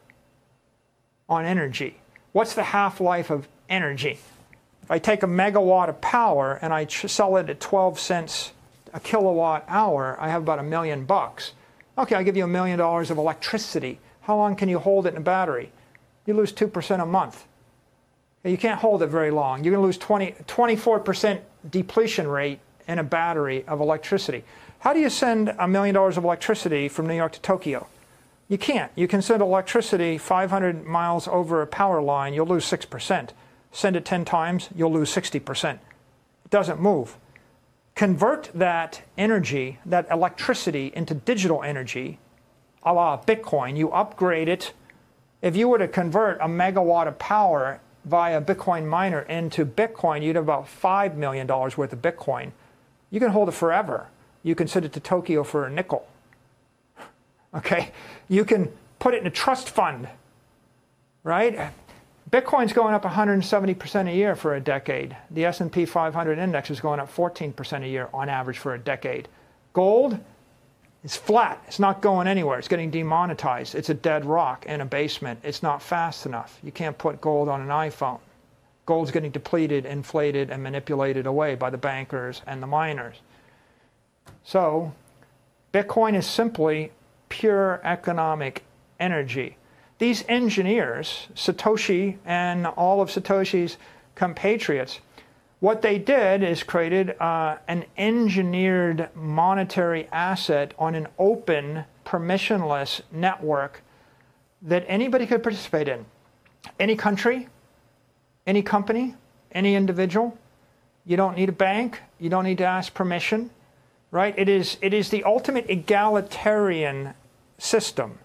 on energy. What's the half life of energy? If I take a megawatt of power and I sell it at 12 cents a kilowatt hour, I have about a million bucks. Okay, I give you a million dollars of electricity. How long can you hold it in a battery? You lose 2% a month. You can't hold it very long. You're going to lose 20, 24% depletion rate in a battery of electricity. How do you send a million dollars of electricity from New York to Tokyo? You can't. You can send electricity 500 miles over a power line, you'll lose 6%. Send it 10 times, you'll lose 60%. It doesn't move. Convert that energy, that electricity, into digital energy, a la Bitcoin. You upgrade it. If you were to convert a megawatt of power via a Bitcoin miner into Bitcoin, you'd have about $5 million worth of Bitcoin. You can hold it forever. You can send it to Tokyo for a nickel. Okay? You can put it in a trust fund, right? Bitcoin's going up 170% a year for a decade. The S&P 500 index is going up 14% a year on average for a decade. Gold is flat. It's not going anywhere. It's getting demonetized. It's a dead rock in a basement. It's not fast enough. You can't put gold on an iPhone. Gold's getting depleted, inflated, and manipulated away by the bankers and the miners. So, Bitcoin is simply pure economic energy. These engineers, Satoshi and all of Satoshi's compatriots, what they did is created uh, an engineered monetary asset on an open, permissionless network that anybody could participate in. Any country, any company, any individual. You don't need a bank. You don't need to ask permission, right? It is, it is the ultimate egalitarian system.